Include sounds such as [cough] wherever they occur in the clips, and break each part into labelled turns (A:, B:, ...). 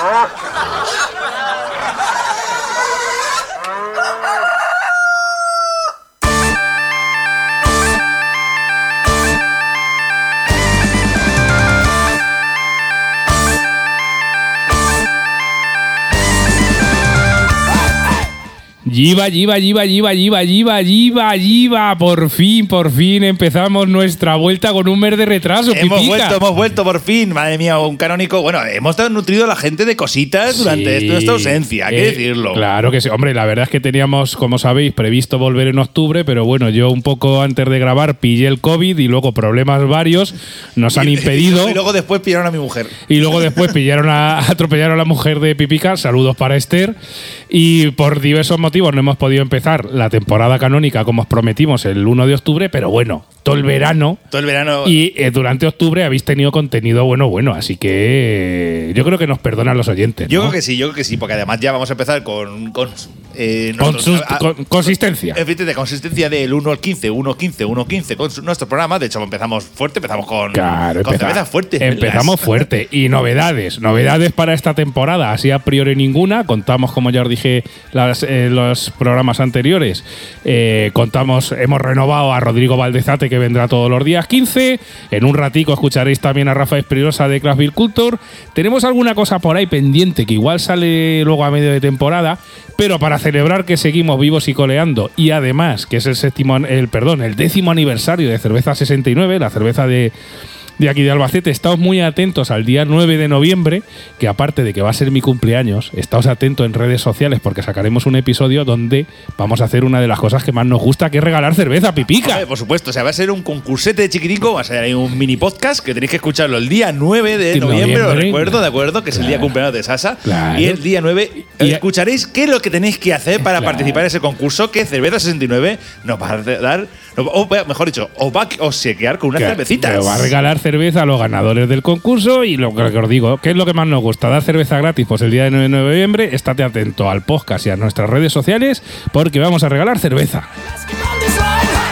A: Ah! [laughs] Yiva, Yiva, Yiva, Yiva, Yiva, Yiva, Yiva, Yiva. Por fin, por fin empezamos nuestra vuelta con un mes de retraso.
B: Hemos vuelto, hemos vuelto por fin. Madre mía, un canónico. Bueno, hemos nutrido a la gente de cositas durante
A: Sí.
B: nuestra ausencia, hay que
A: Eh,
B: decirlo.
A: Claro que sí. Hombre, la verdad es que teníamos, como sabéis, previsto volver en octubre, pero bueno, yo un poco antes de grabar pillé el COVID y luego problemas varios nos han [laughs] impedido. [laughs]
B: Y luego después pillaron a mi mujer.
A: Y luego después pillaron a, [laughs] atropellaron a la mujer de Pipica. Saludos para Esther. Y por diversos motivos no hemos podido empezar la temporada canónica como os prometimos el 1 de octubre, pero bueno, todo el verano.
B: Todo el verano.
A: Y eh, durante octubre habéis tenido contenido bueno, bueno. Así que eh, yo creo que nos perdonan los oyentes.
B: yo
A: ¿no?
B: creo que sí, yo creo que sí, porque además ya vamos a empezar con. con eh,
A: sus-
B: a-
A: con- consistencia.
B: De consistencia del 1 al 15, 1 15, 1 15 con su- nuestro programa. De hecho, empezamos fuerte, empezamos con,
A: Claro,
B: con fuertes.
A: Empezamos [laughs] fuerte. Y novedades. Novedades para esta temporada. Así a priori ninguna. Contamos, como ya os dije las, eh, los programas anteriores, eh, contamos, hemos renovado a Rodrigo Valdezate, que vendrá todos los días 15. En un ratico escucharéis también a Rafa Esprirosa de Craftville Culture. Tenemos alguna cosa por ahí pendiente que igual sale luego a medio de temporada. Pero para celebrar que seguimos vivos y coleando, y además que es el séptimo, el perdón, el décimo aniversario de Cerveza 69, la cerveza de, de aquí de Albacete, estamos muy atentos al día 9 de noviembre, que aparte de que va a ser mi cumpleaños, estáos atentos en redes sociales porque sacaremos un episodio donde vamos a hacer una de las cosas que más nos gusta, que es regalar cerveza pipica.
B: Hombre, por supuesto, o sea, va a ser un concursete de chiquitico, va a ser ahí un mini podcast que tenéis que escucharlo el día 9 de noviembre, lo recuerdo, de acuerdo, que es el día cumpleaños de Sasa.
A: Claro.
B: Y el día 9
A: Y-
B: escucharéis qué es lo que tenéis que hacer para
A: Claro.
B: participar en ese concurso que Cerveza 69 nos va a dar, o mejor dicho, os va a obsequiar con unas
A: Que-
B: cervecitas.
A: que va a regalar cerveza a los ganadores del concurso y lo que os digo, ¿qué es lo que más nos gusta? Dar cerveza gratis, pues el día de 9 de noviembre, estate atento al podcast y a nuestras redes sociales porque vamos a regalar cerveza.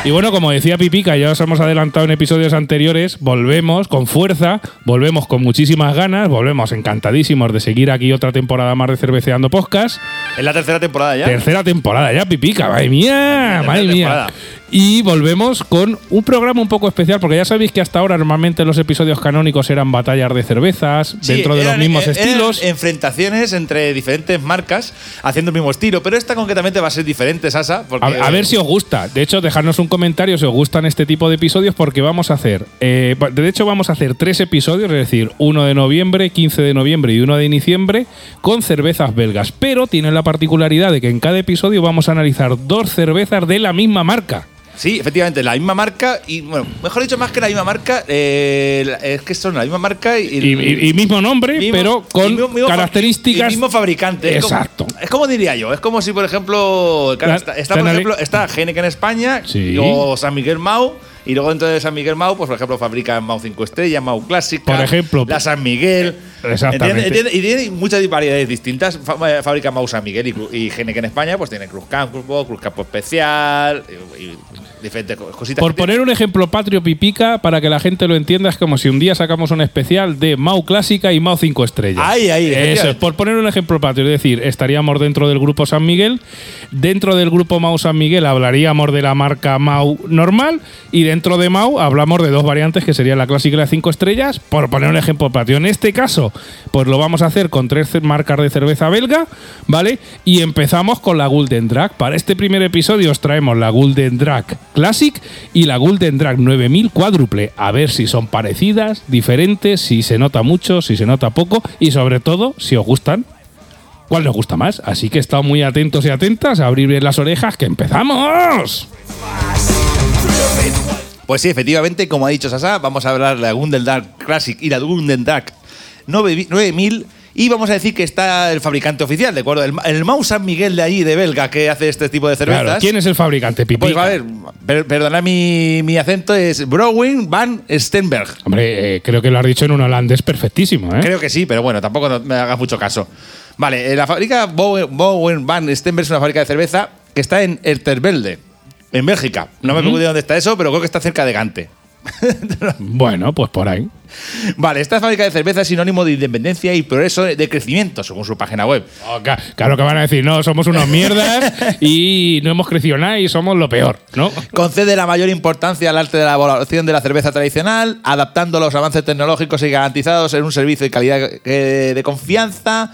A: Y bueno, como decía Pipica, ya os hemos adelantado en episodios anteriores, volvemos con fuerza, volvemos con muchísimas ganas, volvemos encantadísimos de seguir aquí otra temporada más de Cerveceando Podcast.
B: Es la tercera temporada ya.
A: Tercera temporada ya, Pipica, madre mía, madre mía.
B: temporada.
A: Y volvemos con un programa un poco especial, porque ya sabéis que hasta ahora normalmente los episodios canónicos eran batallas de cervezas,
B: Sí,
A: dentro de los mismos
B: eran
A: estilos.
B: enfrentaciones entre diferentes marcas haciendo el mismo estilo, pero esta concretamente va a ser diferente, Sasa. Porque,
A: A, a ver si os gusta. De hecho, dejadnos un comentario si os gustan este tipo de episodios, porque vamos a hacer. eh, de hecho, vamos a hacer tres episodios, es decir, uno de noviembre, 15 de noviembre y uno de diciembre, con cervezas belgas. Pero tienen la particularidad de que en cada episodio vamos a analizar dos cervezas de la misma marca.
B: Sí, efectivamente, la misma marca y, bueno, mejor dicho, más que la misma marca, eh, es que son la misma marca y,
A: Y, y- y mismo nombre,
B: mismo-
A: pero con
B: mismo- mismo fa-
A: características.
B: y mismo fabricante. Es como-
A: Exacto.
B: Es como, diría yo, es como si, por ejemplo, claro, está, está, por ejemplo, está Heineken en España
A: Sí.
B: o San Miguel Mau. Y luego dentro de San Miguel Mau, pues por ejemplo, fabrican Mau 5 estrellas, Mau clásica.
A: Por ejemplo.
B: La San Miguel.
A: Exactamente.
B: ¿Entiendes? ¿Entiendes? Y tiene muchas variedades distintas. Eh, Fabrican Mau San Miguel y, y Heineken en España, pues tiene Cruz Campo, Cruz Campo Especial y, y diferentes co- cositas.
A: Por poner un ejemplo patrio pipica, para que la gente lo entienda, es como si un día sacamos un especial de Mau Clásica y Mau 5 Estrellas.
B: Ahí, ahí,
A: Eso es, por poner un ejemplo patrio. Es decir, estaríamos dentro del grupo San Miguel. Dentro del grupo Mau San Miguel hablaríamos de la marca Mau normal. Y dentro de Mau hablamos de dos variantes que serían la clásica y la 5 estrellas. Por poner un ejemplo patrio. En este caso, pues lo vamos a hacer con tres marcas de cerveza belga, ¿vale? Y empezamos con la Golden Drag. Para este primer episodio os traemos la Golden Drag Classic y la Golden Drag 9000 cuádruple. A ver si son parecidas, diferentes, si se nota mucho, si se nota poco y sobre todo si os gustan. ¿Cuál nos gusta más? Así que estad muy atentos y atentas abrir bien las orejas que empezamos.
B: Pues sí, efectivamente, como ha dicho Sasa, vamos a hablar de la Gundel Dark Classic y la Gundel Dark 9000 y vamos a decir que está el fabricante oficial, ¿de acuerdo? El, el Mau San Miguel de allí, de Belga, que hace este tipo de cervezas.
A: Claro, ¿quién es el fabricante, Pipi?
B: Pues a ver, per- perdona mi, mi acento, es Brouwen van Stenberg.
A: Hombre, eh, creo que lo has dicho en un holandés perfectísimo, ¿eh?
B: Creo que sí, pero bueno, tampoco no me hagas mucho caso. Vale, eh, la fábrica Bowen, Bowen van Stenberg es una fábrica de cerveza que está en Erterbelde, en Bélgica. No me pregunto de dónde está eso, pero creo que está cerca de Gante.
A: Bueno, pues por ahí.
B: Vale, esta fábrica de cerveza es sinónimo de independencia y progreso de crecimiento, según su página web.
A: Oh, claro que van a decir, no, somos unos mierdas y no hemos crecido nada y somos lo peor, ¿no?
B: Concede la mayor importancia al arte de la elaboración de la cerveza tradicional, adaptando los avances tecnológicos y garantizados en un servicio de calidad eh, de confianza.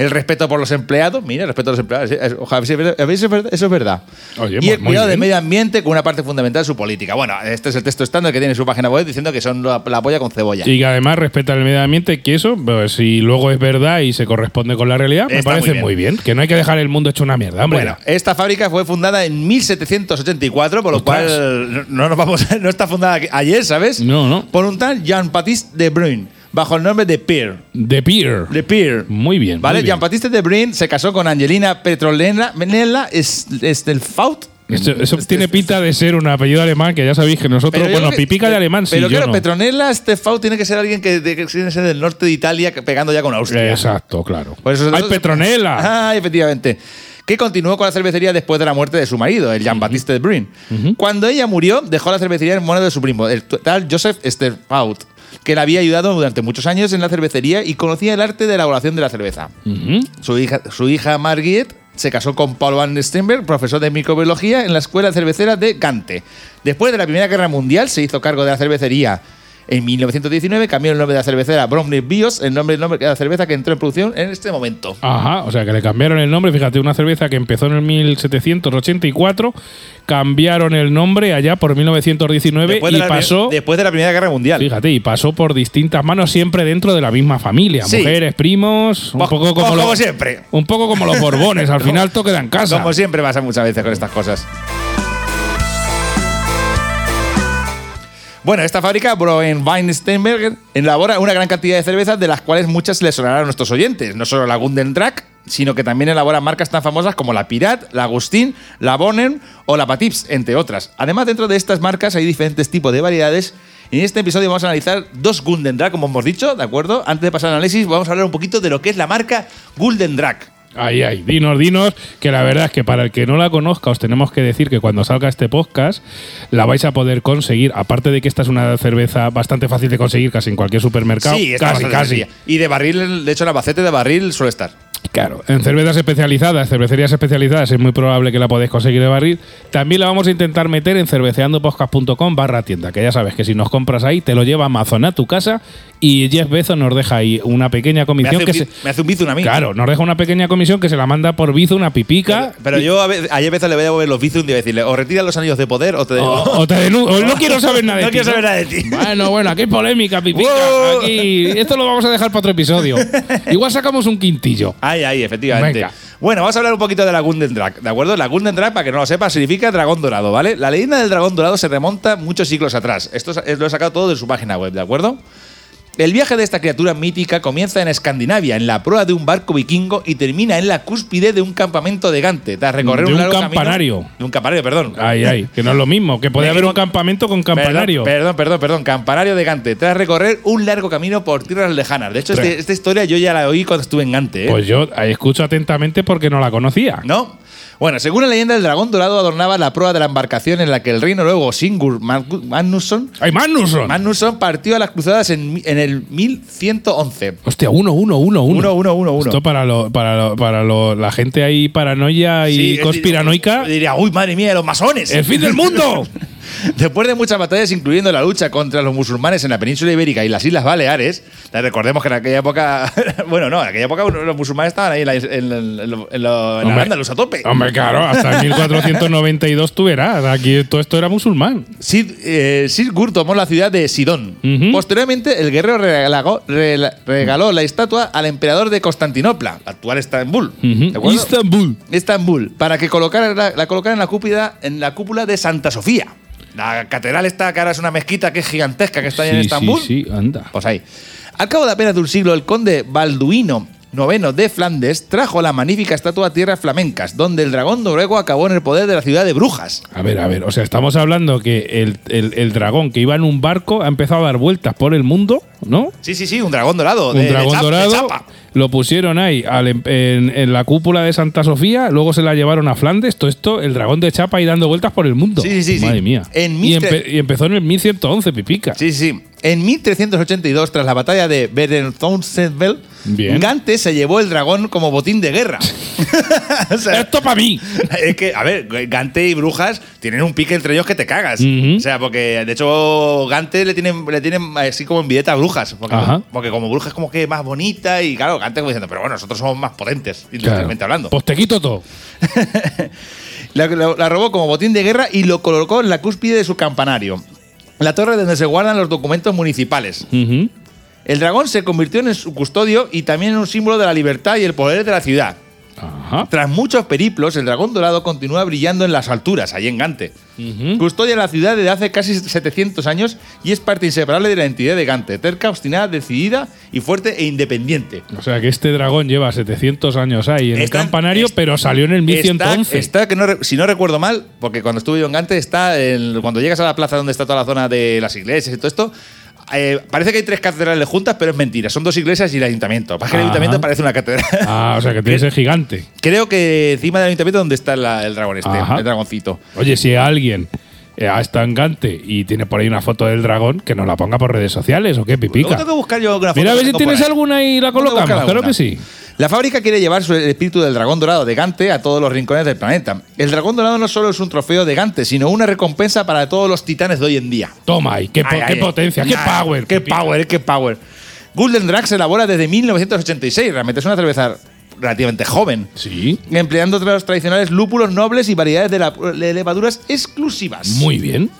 B: El respeto por los empleados. Mira, el respeto a los empleados. Ojalá, eso es verdad.
A: Oye,
B: y el cuidado del
A: bien.
B: medio ambiente con una parte fundamental de su política. Bueno, este es el texto estándar que tiene en su página web diciendo que son la, la polla con cebolla.
A: Y que además respeta el medio ambiente, que eso, pues, si luego es verdad y se corresponde con la realidad, me
B: Está
A: parece
B: muy
A: muy
B: bien.
A: bien. Que no hay que dejar el mundo hecho una mierda, hombre.
B: Bueno, esta fábrica fue fundada en 1784, por lo
A: Ostras.
B: cual no, no nos vamos, [laughs] no está fundada ayer, ¿sabes?
A: No, no.
B: Por un tal Jean-Baptiste de Bruyne, bajo el nombre de Pierre.
A: The Pier.
B: De Pierre.
A: Muy bien.
B: ¿Vale? Jean-Baptiste de Bruyne se casó con Angelina Petronella Menella Estelfaut.
A: Eso, eso tiene pinta de ser un apellido alemán que ya sabéis que nosotros,
B: Pero
A: bueno,
B: que-
A: pipica de alemán, sí,
B: Pero claro,
A: no.
B: Petronella Estelfaut tiene que ser alguien que, de- que tiene que ser del norte de Italia, pegando ya con Austria.
A: Exacto, claro.
B: Por eso-
A: ¡Ay, Petronella!
B: Ah, efectivamente. Que continuó con la cervecería después de la muerte de su marido, el Jean-Baptiste de Bruyne. Cuando ella murió, dejó la cervecería en manos de su primo, el tal Joseph Sterfaut, que le había ayudado durante muchos años en la cervecería y conocía el arte de elaboración de la cerveza. Su hija, su hija se casó con Paul Van Steenberg, profesor de microbiología en la escuela cervecera de Gante. Después de la Primera Guerra Mundial se hizo cargo de la cervecería. En 1919 cambió el nombre de la cervecera Bromley Bios, el nombre, el nombre de la cerveza que entró en producción en este momento.
A: Ajá, o sea que le cambiaron el nombre. Fíjate, una cerveza que empezó en el 1784, cambiaron el nombre allá por 1919
B: Después de,
A: y
B: la,
A: pasó.
B: después de la Primera Guerra Mundial.
A: Fíjate, y pasó por distintas manos, siempre dentro de la misma familia.
B: Sí.
A: Mujeres, primos, un
B: Pues-
A: poco como,
B: como
A: los-
B: siempre.
A: Un poco como los Borbones, al [laughs] final todo queda en casa.
B: Como siempre pasa muchas veces con estas cosas. Bueno, esta fábrica, Broen Weinsteinberger, elabora una gran cantidad de cervezas, de las cuales muchas les sonarán a nuestros oyentes. No solo la Gundendrack, sino que también elabora marcas tan famosas como la Pirat, la Agustín, la Bonnen o la Patips, entre otras. Además, dentro de estas marcas hay diferentes tipos de variedades. En este episodio vamos a analizar dos Gundendrack, como hemos dicho, ¿de acuerdo? Antes de pasar al análisis, vamos a hablar un poquito de lo que es la marca Guldendrack.
A: Ay, ay, dinos, dinos, que la verdad es que para el que no la conozca os tenemos que decir que cuando salga este podcast la vais a poder conseguir, aparte de que esta es una cerveza bastante fácil de conseguir casi en cualquier supermercado,
B: Sí, está
A: casi,
B: bastante
A: casi.
B: sencilla. Y de barril, de hecho, el albacete de barril suele estar.
A: Claro, en cervezas especializadas, cervecerías especializadas, es muy probable que la podéis conseguir de barril. También la vamos a intentar meter en cerveceandopodcast.com barra tienda, que ya sabes que si nos compras ahí te lo lleva Amazon a tu casa y Jeff Bezos nos deja ahí una pequeña
B: Me
A: comisión
B: hace,
A: que
B: un,
A: se...
B: me hace un bizum a mí.
A: Claro, nos deja una pequeña comisión que se la manda por Bizo una pipica.
B: Pero yo a, a veces le voy a devolver los bizum y voy a decirle, o retira los anillos de poder o te
A: O, o te denu- o no quiero saber nada de [laughs]
B: No
A: ti.
B: quiero saber nada de ti.
A: Bueno, bueno, aquí hay polémica, pipica. [laughs]
B: Wow.
A: Aquí. Esto lo vamos a dejar para otro episodio. [laughs] Igual sacamos un quintillo.
B: Ay, ay, efectivamente.
A: Venga.
B: Bueno, vamos a hablar un poquito de la Gundendrak, ¿de acuerdo? La Gundendrak, para que no lo sepa, significa dragón dorado, ¿vale? La leyenda del dragón dorado se remonta muchos siglos atrás. Esto es- lo he sacado todo de su página web, ¿de acuerdo? El viaje de esta criatura mítica comienza en Escandinavia, en la proa de un barco vikingo y termina en la cúspide de un campamento de Gante, tras recorrer
A: De un
B: largo camino-
A: campanario.
B: de un campanario, perdón.
A: Ay, ay, que no es lo mismo. Que
B: Me
A: haber un campamento con campanario.
B: Perdón, perdón, perdón, perdón, campanario de Gante, tras recorrer un largo camino por tierras lejanas. De hecho, este- esta historia yo ya la oí cuando estuve en Gante, ¿eh?
A: Pues yo escucho atentamente porque no la conocía.
B: ¿No? Bueno, según la leyenda, el dragón dorado adornaba la proa de la embarcación en la que el rey noruego Singur Mag- Magnusson,
A: ¡Ay, Magnusson!
B: Magnusson partió a las cruzadas en, en el 1111.
A: Hostia, uno, uno, uno, uno.
B: Uno, uno, uno, uno.
A: Esto para, lo, para, lo- para lo- la gente ahí paranoia y
B: Sí,
A: conspiranoica.
B: Diría, uy, madre mía, los masones.
A: ¡El fin del mundo! [laughs]
B: Después de muchas batallas, incluyendo la lucha contra los musulmanes en la península ibérica y las Islas Baleares, recordemos que en aquella época, [laughs] bueno, no, en aquella época los musulmanes estaban ahí en la, en, en, en lo-
A: Hombre.
B: A tope.
A: Hombre, claro, hasta [laughs] 1492 tú verás. Aquí todo esto era musulmán.
B: Sid, eh, tomó la ciudad de Sidón. Posteriormente, el guerrero regaló, la estatua al emperador de Constantinopla, actual Estambul. ¿de
A: Ujú.
B: acuerdo?
A: Istanbul.
B: Estambul, para que colocara la, la colocara en la cúpula, en la cúpula de Santa Sofía. La catedral esta, que ahora es una mezquita que es gigantesca, que está ahí en Estambul.
A: Sí, sí, anda.
B: Pues ahí. Al cabo de apenas de un siglo, el conde Balduino IX de Flandes trajo la magnífica estatua a tierras flamencas, donde el dragón noruego acabó en el poder de la ciudad de Brujas.
A: A ver, a ver, o sea, estamos hablando que el, el- el dragón que iba en un barco ha empezado a dar vueltas por el mundo, ¿no?
B: Sí, sí, sí, un dragón dorado.
A: un
B: de- de
A: dragón
B: de
A: dorado
B: chapa.
A: Lo pusieron ahí al em- en, en la cúpula de Santa Sofía, luego se la llevaron a Flandes, todo esto, el dragón de chapa ahí dando vueltas por el mundo.
B: Sí, sí, sí,
A: Madre
B: sí.
A: mía.
B: En
A: y,
B: 1300
A: empe- y empezó en el 1111, pipica.
B: Sí, sí. En 1382, tras la batalla de Berenthonsenvel,
A: Bien.
B: Gante se llevó el dragón como botín de guerra. [laughs] O sea,
A: ¡Esto para mí! [laughs]
B: es que, a ver, Gante y Brujas tienen un pique entre ellos que te cagas. O sea, porque de hecho Gante le tienen, le tienen así como envidieta a Brujas. Porque, como Brujas es como que más bonita y claro, Gante como diciendo, pero bueno, nosotros somos más potentes, industrialmente hablando.
A: Pues te quito todo. [laughs]
B: La, la- la robó como botín de guerra y lo colocó en la cúspide de su campanario. La torre donde se guardan los documentos municipales. El dragón se convirtió en su custodio y también en un símbolo de la libertad y el poder de la ciudad.
A: Ajá.
B: Tras muchos periplos, el dragón dorado continúa brillando en las alturas, allí en Gante. Custodia la ciudad desde hace casi 700 años y es parte inseparable de la entidad de Gante, terca, obstinada, decidida y fuerte e independiente.
A: O sea que este dragón lleva 700 años ahí en el campanario, pero salió en el 1111.
B: Está, está que no, si no recuerdo mal, porque cuando estuve yo en Gante, está en- cuando llegas a la plaza donde está toda la zona de las iglesias y todo esto. Eh, parece que hay tres catedrales juntas, pero es mentira. Son dos iglesias y el ayuntamiento. Pasa que el ayuntamiento parece una catedral.
A: Ah, o sea que tiene ese gigante.
B: Creo que encima del ayuntamiento donde está la- el dragón este,
A: Ajá.
B: el dragoncito.
A: Oye, si alguien ha estado en Gante y tiene por ahí una foto del dragón, que nos la ponga por redes sociales o qué, pipica.
B: tengo que buscar yo alguna foto
A: Mira a ver si tienes alguna y la colocamos. Claro que sí.
B: La fábrica quiere llevar el espíritu del dragón dorado de Gante a todos los rincones del planeta. El dragón dorado no solo es un trofeo de Gante, sino una recompensa para todos los titanes de hoy en día.
A: Toma ahí, qué, po-
B: Ay,
A: qué
B: ay,
A: potencia, qué power.
B: Qué
A: pipica.
B: power, qué power. Golden Drag se elabora desde 1986. Realmente es una cerveza relativamente joven.
A: Sí,
B: Empleando los tradicionales lúpulos nobles y variedades de, la- de levaduras exclusivas.
A: muy bien.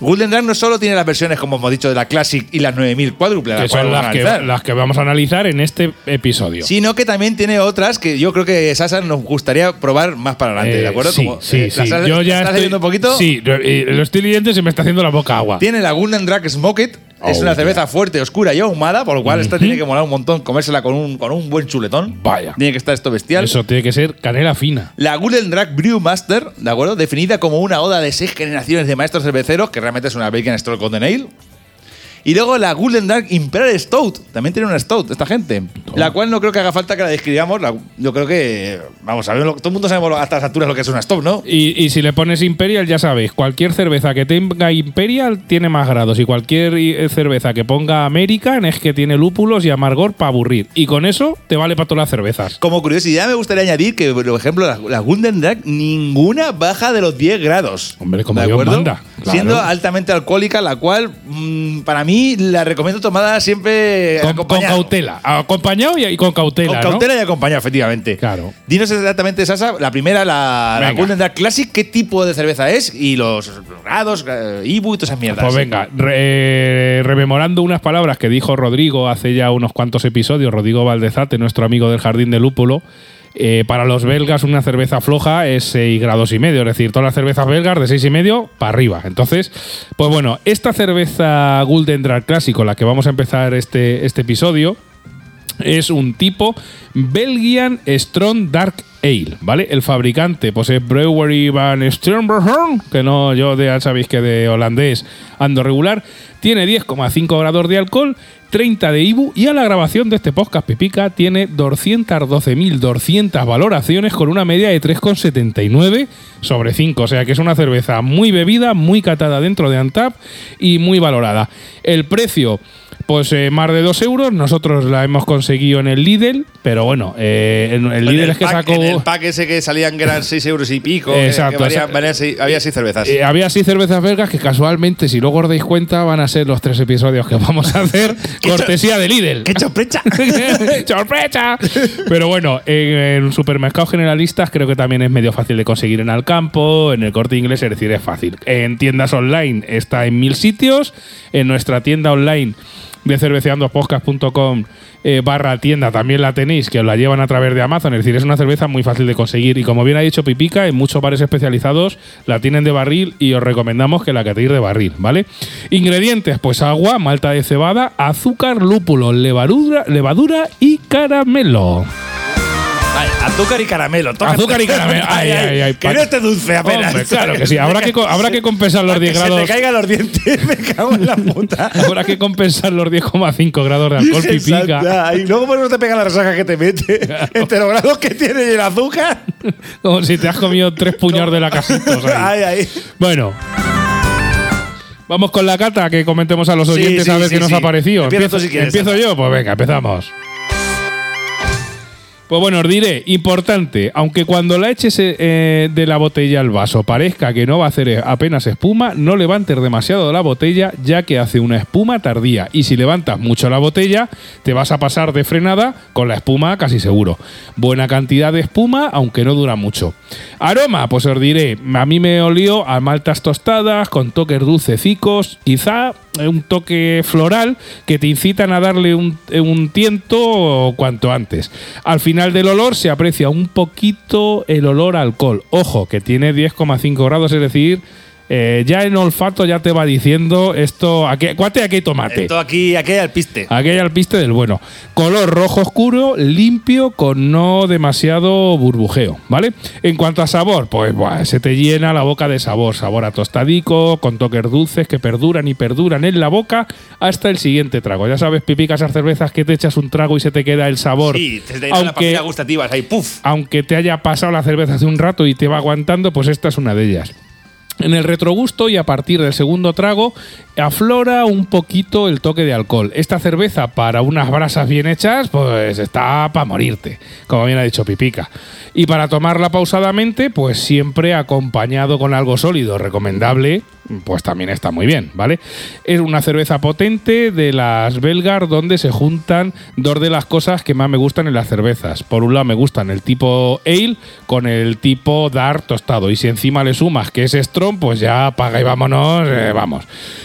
B: Golden Drag no solo tiene las versiones, como hemos dicho, de la Classic y las 9000 cuádruple,
A: Que
B: las
A: son las que,
B: analizar.
A: las que vamos a analizar en este episodio.
B: Sino que también tiene otras que yo creo que Sasa nos gustaría probar más para adelante,
A: Eh,
B: ¿de acuerdo?
A: Sí,
B: Como,
A: sí,
B: eh,
A: sí.
B: ¿la
A: Yo ya
B: estás
A: estoy,
B: leyendo un poquito?
A: Sí, lo, eh, lo estoy leyendo y se me está haciendo la boca agua.
B: Tiene la Golden Drag Smoked. Es
A: Oh,
B: una cerveza
A: yeah.
B: fuerte, oscura y ahumada, por lo cual esta tiene que molar un montón comérsela con un, con un buen chuletón.
A: Vaya.
B: Tiene que estar esto bestial.
A: Eso tiene que ser canela fina.
B: La Golden Drag Brewmaster, ¿de acuerdo? Definida como una oda de seis generaciones de maestros cerveceros, que realmente es una Bacon Stroke Golden Ale. Y luego la Golden Drag Imperial Stout. También tiene una Stout, esta gente. La cual no creo que haga falta que la describamos. la- yo creo que. Vamos a ver, todo el mundo sabe a estas alturas lo que es una Stout, ¿no?
A: Y, y si le pones Imperial, ya sabéis, cualquier cerveza que tenga Imperial tiene más grados. Y cualquier eh, cerveza que ponga American es que tiene lúpulos y amargor para aburrir. Y con eso te vale para todas las cervezas.
B: Como curiosidad, me gustaría añadir que, por ejemplo, la, la Golden ninguna baja de los 10 grados.
A: Hombre, como
B: ¿De
A: Dios
B: acuerdo?
A: manda, claro.
B: Siendo altamente alcohólica, la cual, mm, para mí, la recomiendo tomada siempre
A: Con, cautela. Acompañado y, y con cautela.
B: Con
A: ¿no?
B: cautela y acompañado, efectivamente.
A: Claro.
B: Dinos exactamente, Sasa, la primera, la, la. Golden Drag Classic, ¿qué tipo de cerveza es? Y los grados, eh, Ibu y todas esas mierdas.
A: Pues venga, re- rememorando unas palabras que dijo Rodrigo hace ya unos cuantos episodios, Rodrigo Valdezate, nuestro amigo del Jardín de Lúpulo. Eh, para los belgas una cerveza floja es 6 grados y medio, es decir, todas las cervezas belgas de 6 y medio para arriba. Entonces, pues bueno, esta cerveza Golden Drag Clásico, la que vamos a empezar este, este episodio, es un tipo Belgian Strong Dark Ale, ¿vale? El fabricante pues es Brewery van Sternbergen, que no, yo ya sabéis que de holandés ando regular, tiene 10,5 grados de alcohol, 30 de IBU y a la grabación de este podcast Pipica tiene 212.200 valoraciones con una media de 3,79 sobre 5, o sea que es una cerveza muy bebida, muy catada dentro de Antap y muy valorada. El precio pues eh, más de 2 euros. Nosotros la hemos conseguido en el Lidl, pero bueno, eh, en el
B: En
A: Lidl
B: el
A: es que
B: pack-
A: sacó.
B: en el pack ese que salían que eran [laughs] 6 euros y pico.
A: Exacto,
B: que seis- había 6 cervezas.
A: Eh, había así cervezas belgas que casualmente, si luego os dais cuenta, van a ser los tres episodios que vamos a hacer. [laughs]
B: ¡Qué
A: cortesía de Lidl.
B: ¡Qué sorpresa!
A: ¡Sorpresa! [laughs] Pero bueno, en, en supermercados generalistas creo que también es medio fácil de conseguir en Alcampo, en el corte inglés, es decir, es fácil. En tiendas online está en mil sitios, en nuestra tienda online de cerveceandospodcast.com eh, barra tienda también la tenéis, que os la llevan a través de Amazon, es decir, es una cerveza muy fácil de conseguir y como bien ha dicho Pipica, en muchos bares especializados la tienen de barril y os recomendamos que la catéis de barril, ¿vale? Ingredientes, pues agua, malta de cebada, azúcar, lúpulo, levadura, levadura y caramelo.
B: Ay, azúcar y caramelo. tócate.
A: Azúcar y caramelo. [laughs] Ay, ay, ay.
B: Que no esté dulce apenas.
A: Hombre, claro que sí. Habrá que, habrá que compensar los
B: Que
A: 10
B: se te
A: grados.
B: caigan los dientes. [laughs] Me cago en la puta.
A: Habrá que compensar los 10,5 grados de alcohol pipica.
B: Y luego pues no te pega la resaca que te mete. Entre los grados que tiene y el azúcar.
A: Como si te has comido tres puñados de la casita.
B: Ay, ay.
A: Bueno. Vamos con la cata, que comentemos a los
B: Sí,
A: oyentes
B: sí,
A: a ver
B: sí,
A: qué nos
B: sí.
A: ha parecido. Empiezo,
B: si quieres,
A: ¿empiezo yo? Pues venga, empezamos. Pues bueno, os diré, importante, aunque cuando la eches eh, de la botella al vaso parezca que no va a hacer apenas espuma, no levantes demasiado la botella ya que hace una espuma tardía y si levantas mucho la botella te vas a pasar de frenada con la espuma casi seguro. Buena cantidad de espuma, aunque no dura mucho. Aroma, pues os diré, a mí me olió a maltas tostadas con toques dulcecicos, quizá un toque floral que te incitan a darle un, un tiento cuanto antes. Al final del olor se aprecia un poquito el olor alcohol. Ojo, que tiene 10,5 grados, es decir, eh, ya en olfato ya te va diciendo esto, aquí, cuate, aquí hay tomate.
B: Esto aquí, aquí al piste.
A: Aquí hay alpiste del bueno. Color rojo oscuro, limpio, con no demasiado burbujeo, ¿vale? En cuanto a sabor, pues buah, se te llena la boca de sabor. Sabor a tostadico, con toques dulces que perduran y perduran en la boca hasta el siguiente trago. Ya sabes, pipica esas cervezas que te echas un trago y se te queda el sabor.
B: Sí, te
A: aunque,
B: papillas gustativas ahí, puf.
A: aunque te haya pasado la cerveza hace un rato y te va aguantando, pues esta es una de ellas. En el retrogusto y a partir del segundo trago aflora un poquito el toque de alcohol. Esta cerveza para unas brasas bien hechas, pues está para morirte, como bien ha dicho Pipica. Y para tomarla pausadamente, pues siempre acompañado con algo sólido, recomendable, pues también está muy bien, ¿vale? Es una cerveza potente de las Belgar donde se juntan dos de las cosas que más me gustan en las cervezas. Por un lado me gustan el tipo ale con el tipo dark tostado y si encima le sumas que es strong, pues ya paga y vámonos, eh, vamos.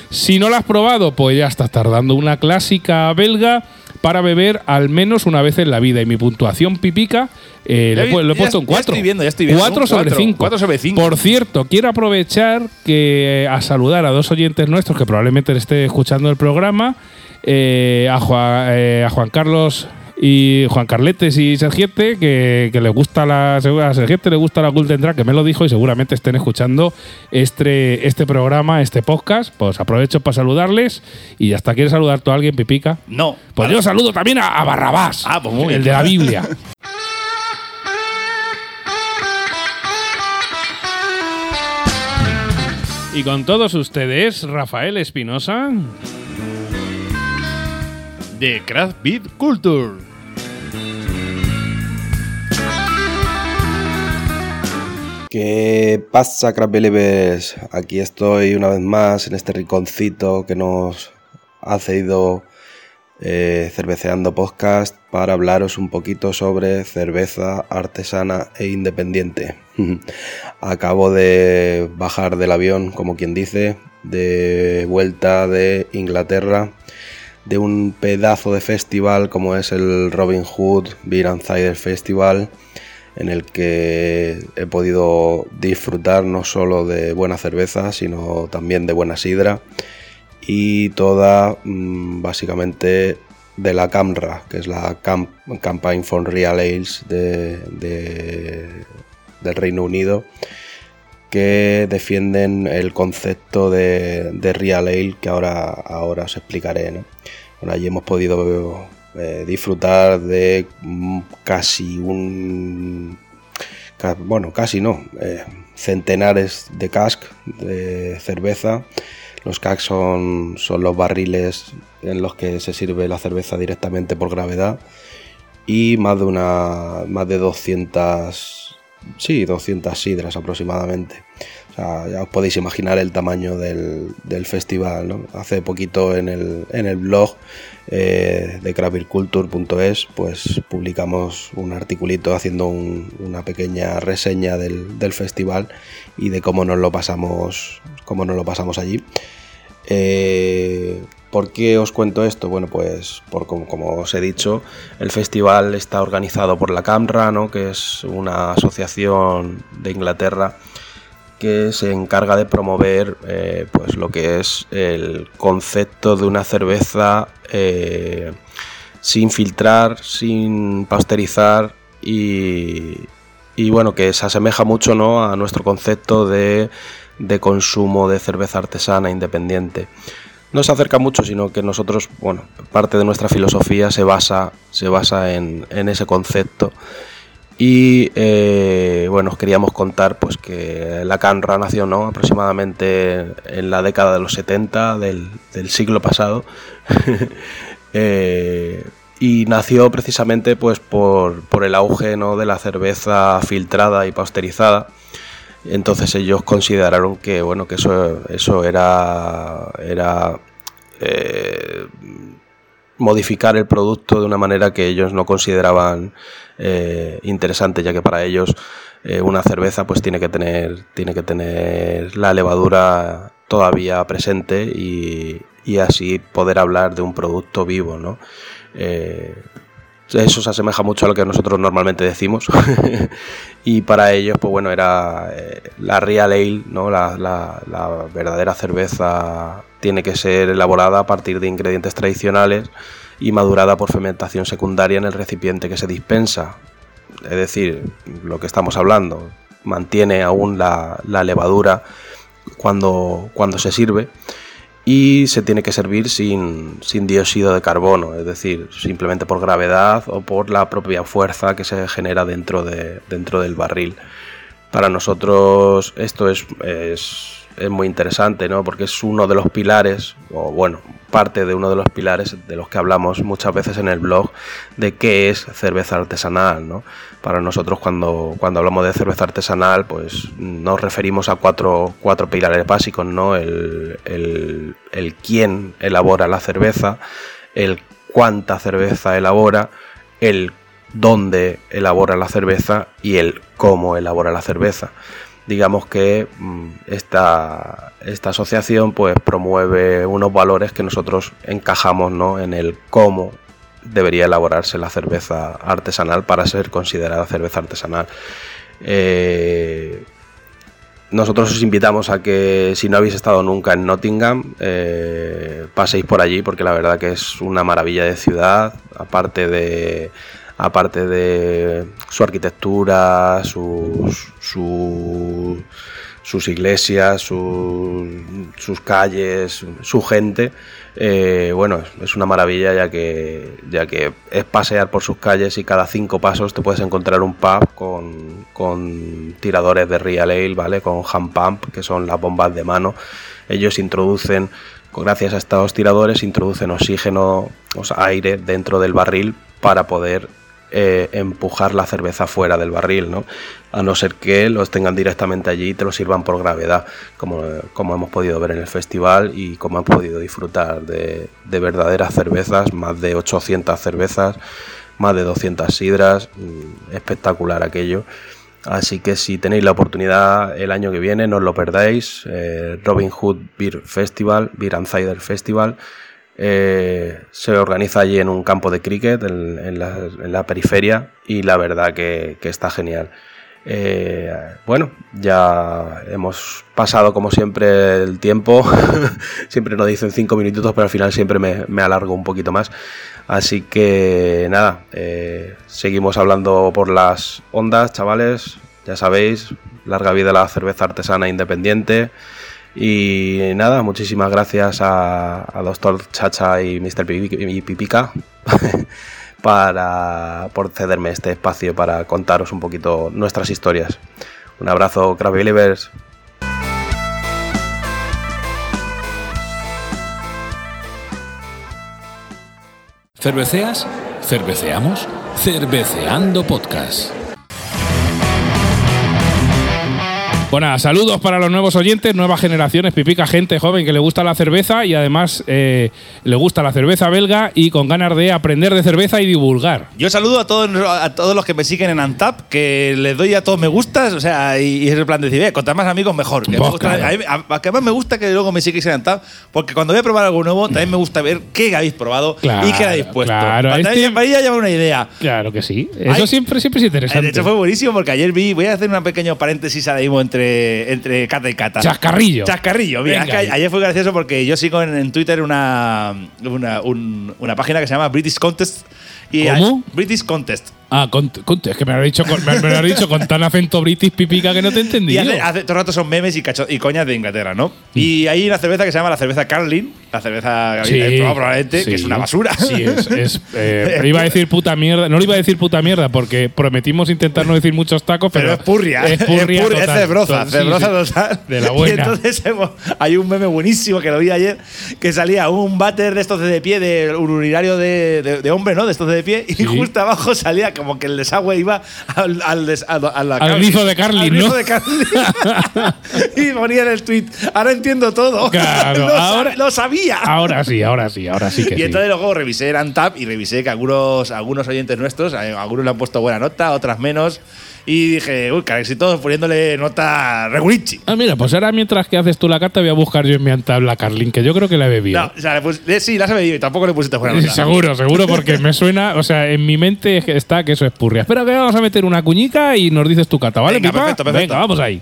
A: Si no la has probado, pues ya estás tardando una clásica belga para beber al menos una vez en la vida y mi puntuación pipica eh,
B: Ya
A: le, pu- le he
B: ya-
A: puesto un
B: ya
A: 4.
B: estoy viendo, ya estoy viendo.
A: 4
B: Un
A: sobre
B: cuatro,
A: 5.
B: cuatro sobre cinco.
A: Por cierto, quiero aprovechar que a saludar a dos oyentes nuestros que probablemente esté escuchando el programa, eh, a, Juan, eh, a Juan Carlos y Juan Carletes y Sergiete, que, que le gusta la a Sergiete le gusta la Golden que me lo dijo y seguramente estén escuchando este, este programa, este podcast. Pues aprovecho para saludarles y hasta quieres saludar tú a alguien, Pipica.
B: No.
A: Pues yo saludo también a, a Barrabás,
B: Ah, pues muy bien.
A: el de la Biblia. [laughs] Y con todos ustedes, Rafael Espinosa.
B: De Craft Beat Culture.
C: ¿Qué pasa, Crab Believers? Aquí estoy una vez más en este rinconcito que nos ha cedido eh, Cerveceando Podcast para hablaros un poquito sobre cerveza artesana e independiente. [laughs] Acabo de bajar del avión, como quien dice, de vuelta de Inglaterra, de un pedazo de festival como es el Robin Hood Beer and Cider Festival en el que he podido disfrutar no solo de buena cerveza, sino también de buena sidra y toda mm, básicamente de la CAMRA, que es la Camp- Campaign for Real Ales de, de- del Reino Unido, que defienden el concepto de, de Real Ale que ahora, ahora os explicaré. ¿no? Allí hemos podido eh, disfrutar de mm, casi un. Bueno, casi no. eh, centenares de cask de cerveza. Los cask son, son los barriles en los que se sirve la cerveza directamente por gravedad. Y más de una. más de 200. Sí, 200 sidras aproximadamente. Ya os podéis imaginar el tamaño del, del festival. Hace poquito en el, en el blog eh, de craftbeerculture.es pues publicamos un articulito haciendo un- una pequeña reseña del, del festival y de cómo nos lo pasamos, cómo nos lo pasamos allí. Eh, ¿Por qué os cuento esto? Bueno, pues por como, como os he dicho, el festival está organizado por la CAMRA, ¿no? que es una asociación de Inglaterra que se encarga de promover eh, pues lo que es el concepto de una cerveza eh, sin filtrar, sin pasteurizar y, bueno, que se asemeja mucho ¿no? a nuestro concepto de, de consumo de cerveza artesana independiente no se acerca mucho, sino que nosotros, bueno, parte de nuestra filosofía se basa, se basa en, ese concepto. Y eh, bueno, os queríamos contar pues que la Canra nació ¿no? aproximadamente en la década de los 70 del, siglo pasado. [laughs] Eh, y nació precisamente pues por, por el auge ¿no? de la cerveza filtrada y pasteurizada entonces ellos consideraron que bueno que eso, eso era, era eh, modificar el producto de una manera que ellos no consideraban eh, interesante, ya que para ellos eh, una cerveza pues tiene que tener, tiene que tener la levadura todavía presente y, y así poder hablar de un producto vivo, ¿no? Eso se asemeja mucho a lo que nosotros normalmente decimos. [laughs] y para ellos, pues bueno, era eh, la Real Ale, ¿no? La, verdadera cerveza tiene que ser elaborada a partir de ingredientes tradicionales y madurada por fermentación secundaria en el recipiente que se dispensa. Es decir, lo que estamos hablando, mantiene aún la, levadura cuando, cuando se sirve y se tiene que servir sin, dióxido de carbono, es decir, simplemente por gravedad o por la propia fuerza que se genera dentro, de, dentro del barril. Para nosotros esto es, es, es muy interesante, ¿no? porque es uno de los pilares, o bueno, parte de uno de los pilares de los que hablamos muchas veces en el blog de qué es cerveza artesanal. ¿no? Para nosotros cuando, cuando hablamos de cerveza artesanal pues nos referimos a cuatro, cuatro pilares básicos, ¿no? el, el, el quién elabora la cerveza, el cuánta cerveza elabora, el dónde elabora la cerveza y el cómo elabora la cerveza digamos que mm, esta, esta asociación pues promueve unos valores que nosotros encajamos ¿no? en el cómo debería elaborarse la cerveza artesanal para ser considerada cerveza artesanal. Eh, nosotros os invitamos a que si no habéis estado nunca en Nottingham, eh, paséis por allí porque la verdad que es una maravilla de ciudad, aparte de aparte de su arquitectura, sus, sus iglesias, sus, calles, su gente, eh, bueno, es una maravilla ya que, ya que es pasear por sus calles y cada cinco pasos te puedes encontrar un pub con, con tiradores de real ale, ¿vale? Con hand pump, que son las bombas de mano. Ellos introducen, gracias a estos tiradores, introducen oxígeno, o sea, aire dentro del barril para poder eh, empujar la cerveza fuera del barril, ¿no? A no ser que los tengan directamente allí y te lo sirvan por gravedad, como, como hemos podido ver en el festival y como han podido disfrutar de, verdaderas cervezas, más de 800 cervezas, más de 200 sidras, mm, espectacular aquello. Así que si tenéis la oportunidad el año que viene, no os lo perdáis. Eh, Robin Hood Beer Festival, Beer and Cider Festival, eh, se organiza allí en un campo de cricket en, la, periferia y la verdad que, está genial. Eh, bueno, ya hemos pasado como siempre el tiempo, [laughs] siempre nos dicen cinco minutitos, pero al final siempre me, alargo un poquito más. Así que nada, eh, seguimos hablando por las ondas, chavales, ya sabéis, larga vida la cerveza artesana independiente. Y nada, muchísimas gracias a, Doctor Chacha y Mr. Pipica [laughs] para, por cederme este espacio para contaros un poquito nuestras historias. Un abrazo, Crab Believers.
D: ¿Cerveceas? ¿Cerveceamos? Cerveceando Podcast.
A: Bueno, saludos para los nuevos oyentes, nuevas generaciones, pipica gente joven que le gusta la cerveza y además eh, le gusta la cerveza belga y con ganas de aprender de cerveza y divulgar.
B: Yo saludo a todos, a todos los que me siguen en Antap, que les doy a todos me gustas, o sea, y, es el plan de decir, eh, contar más amigos mejor. Que, a, más me gusta que luego me sigáis en Antap, porque cuando voy a probar algo nuevo, también me gusta ver qué habéis probado y qué habéis puesto.
A: Claro,
B: para, este, ya llevar una idea.
A: Claro que sí. Eso siempre, siempre es interesante.
B: De hecho, fue buenísimo porque ayer vi, voy a hacer un pequeño paréntesis ahora mismo entre entre, cata y cata.
A: Chascarrillo.
B: Chascarrillo. Mira, ayer fue gracioso porque yo sigo en, Twitter una, una, página que se llama British Contest.
A: ¿Cómo?
B: British Contest.
A: Ah, con, con- es que me lo has dicho con, me, me lo has dicho con tan acento british pipica que no te he
B: Y hace, hace- todo el rato son memes y, cacho- y coñas de Inglaterra, ¿no?
A: Mm.
B: Y hay una cerveza que se llama la cerveza Carlin, la cerveza que
A: Sí,
B: probado probablemente,
A: sí.
B: que es una basura.
A: Sí, es. es, eh, iba a decir puta mierda. No le iba a decir puta mierda porque prometimos intentar no decir muchos tacos, pero.
B: Pero es purria,
A: Es purria.
B: es, purria, es cebroza,
A: Sí,
B: cebroza
A: sí.
B: total.
A: De la buena.
B: Y entonces hay un meme buenísimo que lo vi ayer, que salía un váter de estos de pie, de un urinario de, de- de hombre, ¿no? De estos de pie, y justo abajo salía como que el desagüe iba al, al, des- a, a la
A: Al grifo de Carlin,
B: Al grifo
A: ¿no?
B: de Carlin. [laughs] y ponía en el tweet, ahora entiendo todo.
A: Claro, [laughs]
B: lo, sa-
A: ahora-
B: lo sabía.
A: Ahora sí, ahora sí, ahora sí que
B: Y
A: sí.
B: entonces luego revisé el Antap y revisé que algunos, algunos oyentes nuestros, eh, algunos le han puesto buena nota, otras menos. Y dije, uy, casi todos poniéndole nota regulichi.
A: Ah, mira, pues ahora mientras que haces tú la carta voy a buscar yo en mi antabla Carlin, que yo creo que la he bebido.
B: No, o sea, le pus- eh, sí, la has bebido y tampoco le pusiste buena nota.
A: Seguro, seguro, [laughs] porque me suena, o sea, en mi mente está que eso es purria. Espera que vamos a meter una cuñica y nos dices tu cata, ¿vale?
B: Venga,
A: Pipa?
B: perfecto, perfecto.
A: Venga, vamos ahí.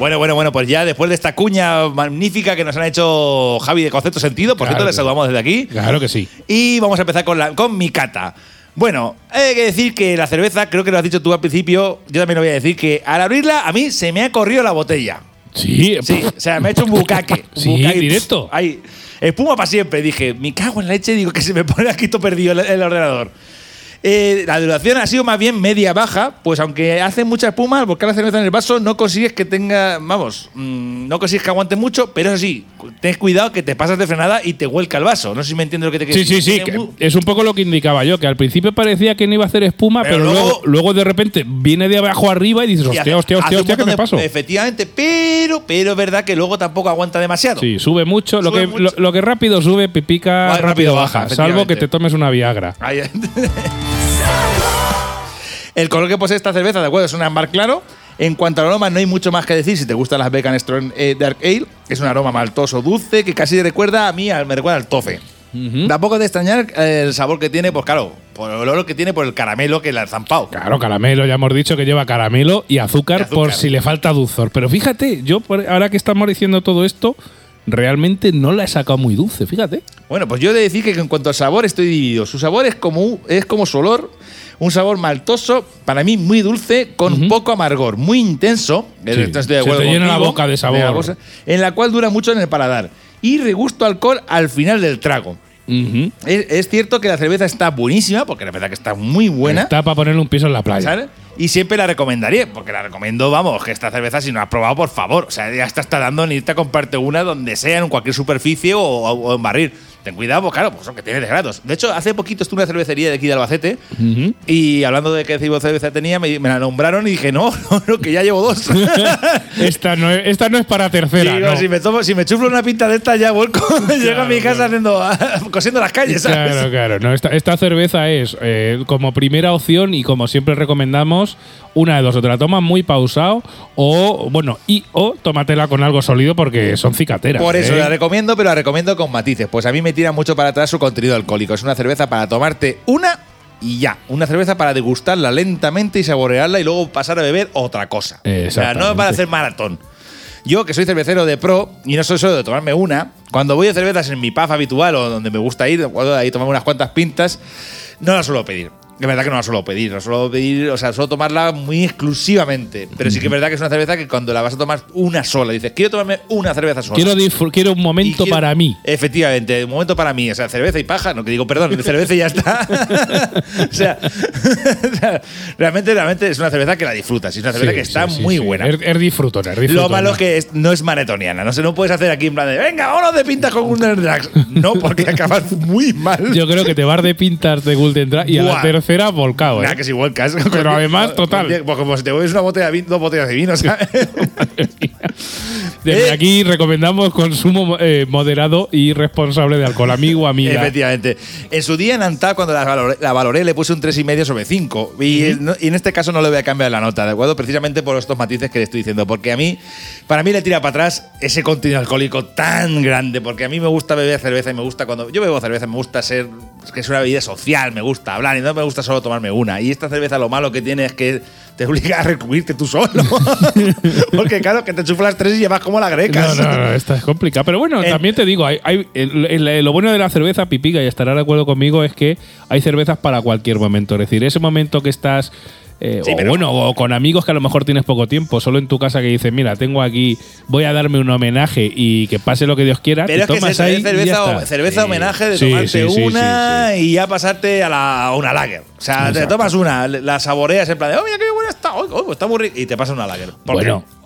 B: Bueno, bueno, bueno, pues ya después de esta cuña magnífica que nos han hecho Javi de Concepto Sentido, por
A: Claro
B: cierto, les saludamos desde aquí.
A: Claro que sí.
B: Y vamos a empezar con, la, con mi cata. Bueno, hay que decir que la cerveza, creo que lo has dicho tú al principio, yo también lo voy a decir, que al abrirla a mí se me ha corrido la botella.
A: Sí,
B: Sí, o sea, me ha hecho un bucaque. un [laughs]
A: Sí,
B: bucaque.
A: directo.
B: Ahí, espuma para siempre. Dije, me cago en la leche, digo que se me pone aquí todo perdido el, el ordenador. Eh, la duración ha sido más bien media baja, pues aunque hace mucha espuma, al volcar la cerveza en el vaso no consigues que tenga, vamos, mm, no consigues que aguante mucho, pero eso sí, ten cuidado que te pasas de frenada y te vuelca el vaso. No sé si me entiendes lo que te quiero
A: Sí, sí,
B: decir.
A: sí.
B: Tiene
A: que Es un poco lo que indicaba yo, que al principio parecía que no iba a hacer espuma,
B: Pero
A: pero, luego,
B: luego-
A: luego de repente viene de abajo arriba y dices, hostia,
B: hace-
A: hostia, hostia, hostia, ¿qué me pasó?
B: Efectivamente, pero, pero es verdad que luego tampoco aguanta demasiado.
A: Sí, sube mucho. Lo que,
B: mucho.
A: Lo, lo que rápido sube, pipica, rápido,
B: rápido
A: baja.
B: baja,
A: salvo que te tomes una Viagra.
B: Ahí- [laughs] El color que posee esta cerveza, de acuerdo, es un ámbar claro. En cuanto al aroma, no hay mucho más que decir. Si te gustan las Beacon Strong eh, Dark Ale, es un aroma maltoso, dulce, que casi recuerda a mí, al- me recuerda al tofe. Tampoco de extrañar el sabor que tiene, pues claro, por el olor que tiene por el caramelo que le han zampado.
A: Claro, caramelo, ya hemos dicho que lleva caramelo y azúcar,
B: Y azúcar.
A: por si le falta dulzor. Pero fíjate, yo por- ahora que estamos diciendo todo esto, realmente no la he sacado muy dulce, fíjate.
B: Bueno, pues yo he de decir que en cuanto al sabor estoy dividido. Su sabor es como, es como su olor, un sabor maltoso, para mí muy dulce, con poco amargor, muy intenso.
A: Sí, se te llena la boca de sabor.
B: la cosa, en la cual dura mucho en el paladar. Y regusto alcohol al final del trago. Es, es cierto que la cerveza está buenísima, porque la verdad que está muy buena.
A: Está para ponerle un piso en la playa.
B: Y siempre la recomendaría, porque la recomiendo, vamos, que esta cerveza, si no has probado, por favor. O sea, ya está, está dando ni te comparte una donde sea, en cualquier superficie o- o en barril. Ten cuidado, pues claro, pues son que tiene de grados. De hecho, hace poquito estuve en una cervecería de aquí de Albacete y hablando de qué tipo de cerveza tenía, me, me la nombraron y dije, no, [laughs] no, no, que ya llevo dos. [laughs]
A: esta, no es, esta no es para tercera.
B: Digo,
A: no.
B: si, me tomo, si me chuflo una pinta de esta, ya vuelco. [laughs] Llego a mi casa haciendo, cosiendo las calles, ¿sabes?
A: Claro, claro. No, esta, esta cerveza es eh, como primera opción y como siempre recomendamos, una de dos. O te la tomas muy pausado o, bueno, y o tómatela con algo sólido porque son cicateras.
B: Por eso
A: ¿eh?
B: la recomiendo, pero la recomiendo con matices. Pues a mí me tira mucho para atrás su contenido alcohólico. Es una cerveza para tomarte una y ya. Una cerveza para degustarla lentamente y saborearla y luego pasar a beber otra cosa. O sea, no para hacer maratón. Yo, que soy cervecero de pro y no soy solo de tomarme una, cuando voy a cervezas en mi pub habitual o donde me gusta ir, puedo ahí tomarme unas cuantas pintas, no la suelo pedir. Es verdad que no la suelo pedir, no suelo pedir, o sea, suelo tomarla muy exclusivamente. Pero sí que es verdad que es una cerveza que cuando la vas a tomar una sola, dices, quiero tomarme una cerveza sola.
A: Quiero, un
B: Y
A: momento
B: quiero-
A: para mí.
B: Efectivamente, un momento para mí. O sea, cerveza y paja, no que digo, perdón, de cerveza y ya está. [laughs] o, sea, [laughs] o sea, realmente, realmente es una cerveza que la disfrutas. Es una cerveza
A: Sí,
B: que está
A: sí, sí,
B: muy buena.
A: Es, es disfrutona, es
B: Lo
A: disfrutona.
B: malo que es, no es maratoniana. No, sé, no puedes hacer aquí en plan de, venga, vámonos de pintas con un Drags. No, porque [laughs] acabas muy mal.
A: Yo creo que te vas de pintas de Golden Drag y a la
B: Buah.
A: Tercera volcado. ¿eh?
B: Nada, que si vuelcas. [laughs]
A: Pero además, total.
B: Pues como si te bebes una botella de vin- dos botellas de vino, ¿sabes? [laughs]
A: Desde
B: Eh.
A: aquí recomendamos consumo eh, moderado y responsable de alcohol, amigo, [laughs] amiga.
B: Efectivamente. En su día en Antal, cuando la valoré, la valoré, le puse un 3,5 sobre 5. Y, no- y en este caso no le voy a cambiar la nota, ¿de acuerdo? Precisamente por estos matices que le estoy diciendo. Porque a mí, para mí le tira para atrás ese contenido alcohólico tan grande. Porque a mí me gusta beber cerveza y me gusta cuando. Yo bebo cerveza, me gusta ser. que es una bebida social, me gusta hablar y no me gusta solo tomarme una. Y esta cerveza lo malo que tiene es que te obliga a recubrirte tú solo. [laughs] porque claro, que te chuflas tres y llevas como la greca.
A: No, no, no, esta es complicada. Pero bueno,
B: En-
A: también te digo, hay, hay- el- el- lo bueno de la cerveza pipica, y estará de acuerdo conmigo, es que hay cervezas para cualquier momento. Es decir, ese momento que estás. Eh,
B: Sí,
A: o
B: pero-
A: bueno, o con amigos que a lo mejor tienes poco tiempo, solo en tu casa que dices, mira, tengo aquí, voy a darme un homenaje y que pase lo que Dios quiera.
B: Pero
A: te
B: es que
A: tomas
B: eso,
A: ahí
B: es
A: y ya
B: cerveza,
A: está.
B: cerveza homenaje de
A: Sí,
B: tomarte
A: sí, sí,
B: una
A: sí, sí.
B: y ya pasarte a, la, a una lager. O sea, te tomas una, la saboreas en plan de, oh, mira qué buena está, oh, oh, está muy rica", y te pasas una lager. ¿Por
A: Bueno,
B: qué?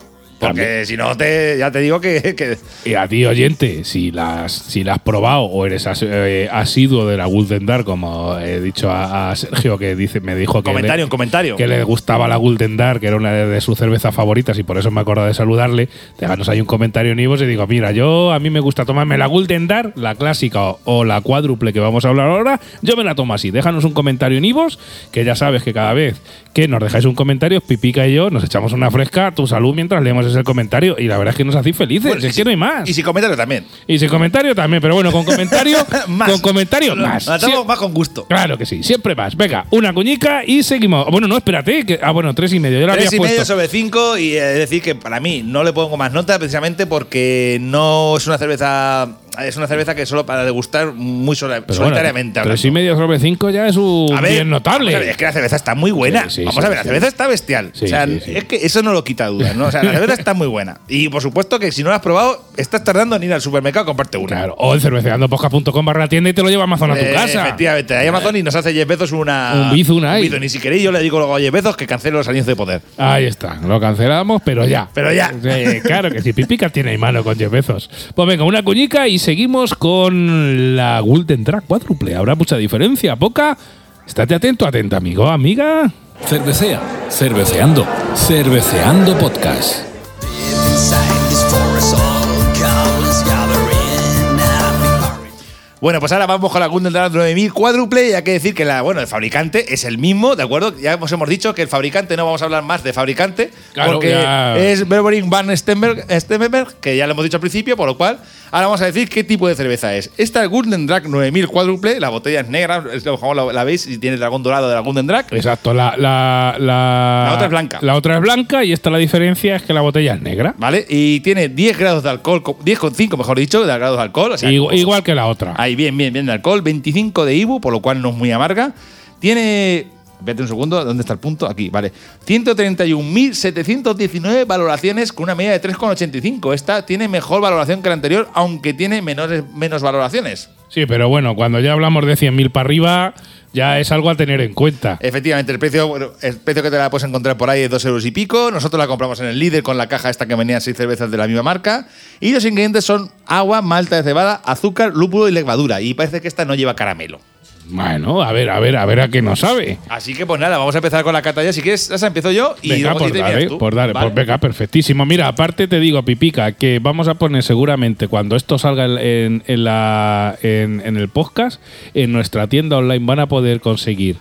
B: Porque si no, te, ya te digo que, que-
A: Y a ti, oyente, si las si la has probado o eres as- eh, asiduo de la Golden Dark, como he dicho a, a Sergio, que dice, me dijo que,
B: comentario,
A: le,
B: un comentario.
A: que le gustaba la Golden Dark, que era una de, de sus cervezas favoritas, y por eso me acuerdo de saludarle. Déjanos ahí un comentario en Ivos y digo, mira, yo a mí me gusta tomarme la Golden Dark, la clásica o, o la cuádruple que vamos a hablar ahora, yo me la tomo así. Déjanos un comentario en Ivos, que ya sabes que cada vez que nos dejáis un comentario, Pipica y yo nos echamos una fresca tu salud mientras leemos ese comentario. Y la verdad es que nos hacéis felices,
B: Bueno,
A: es
B: y
A: que no hay más.
B: Y sin comentario también.
A: Y sin comentario también, pero bueno, con comentario, [laughs]
B: Más.
A: con comentario más. Sie-
B: más con gusto.
A: Claro que sí, siempre más. Venga, una cuñica y seguimos. Bueno, no, espérate. Que, ah, bueno, tres y medio. Yo la había
B: Tres y medio
A: puesto.
B: sobre cinco y es decir que para mí no le pongo más nota precisamente porque no es una cerveza es una cerveza que solo para degustar muy sola-
A: Pero bueno,
B: solitariamente.
A: tres
B: hablando.
A: y medio sobre cinco ya es un
B: A ver,
A: bien notable.
B: vamos a ver, es que la cerveza está muy buena.
A: Sí, sí,
B: vamos
A: sí,
B: a ver, la cerveza está bestial. O sea, es que eso no lo quita dudas, ¿no? O sea, la cerveza está muy buena. Y por supuesto que si no la has probado, estás tardando en ir al supermercado a comprarte una.
A: Claro. O en cerveceandopodcast.com barra tienda y te lo lleva Amazon a tu
B: Eh,
A: casa.
B: Efectivamente, hay Amazon y nos hace 10 veces una.
A: Un bizun ahí.
B: bizun. Y si queréis, yo le digo luego a 10 veces que cancelo los años de poder.
A: Ahí está, lo cancelamos, pero ya.
B: Pero ya.
A: Eh, claro que si Pipica tiene mano con Jeff Bezos. Pues venga, una cuñica y seguimos con la Golden Track cuádruple. ¿Habrá mucha diferencia? ¿Poca? Estate atento, atenta, amigo, amiga.
D: Cervecea, cerveceando, cerveceando podcast.
B: Bueno, pues ahora vamos con la Gundam Dragon 9000 cuádruple. Y hay que decir que la, bueno, el fabricante es el mismo, ¿de acuerdo? Ya hemos, hemos dicho que el fabricante, no vamos a hablar más de fabricante,
A: Claro,
B: porque
A: ya.
B: es Bevering Van Stemberg, Stemberg, que ya lo hemos dicho al principio, por lo cual ahora vamos a decir qué tipo de cerveza es. Esta Gulden Drag 9000 cuádruple, la botella es negra, es lo la, la veis y tiene el dragón dorado de la Gulden Drag.
A: Exacto, la, la, la,
B: otra es blanca.
A: La otra es blanca y esta la diferencia es que la botella es negra.
B: ¿Vale? Y tiene 10 grados de alcohol, co- 10,5 mejor dicho, de grados de alcohol. O sea,
A: Igual, igual que la otra.
B: Ahí, bien, bien, bien de alcohol. 25 de Ibu, por lo cual no es muy amarga. Tiene. Espérate un segundo, ¿dónde está el punto? Aquí, vale. 131.719 valoraciones con una media de 3,85. Esta tiene mejor valoración que la anterior, aunque tiene menores, menos valoraciones.
A: Sí, pero bueno, cuando ya hablamos de 100.000 para arriba, ya es algo a tener en cuenta.
B: Efectivamente, el precio, el precio que te la puedes encontrar por ahí es 2 euros y pico. Nosotros la compramos en el líder con la caja esta que venían seis cervezas de la misma marca. Y los ingredientes son agua, malta de cebada, azúcar, lúpulo y levadura. Y parece que esta no lleva caramelo.
A: Bueno, a ver, a ver, a ver a qué no sabe.
B: Así que pues nada, vamos a empezar con la cata ya. Si quieres, esa empiezo yo y
A: venga, por
B: terminas
A: dar,
B: tú.
A: por dar,
B: ¿vale?
A: pues venga, perfectísimo. Mira, aparte te digo, Pipica, que vamos a poner seguramente cuando esto salga en, en la, en, en el podcast, en nuestra tienda online van a poder conseguir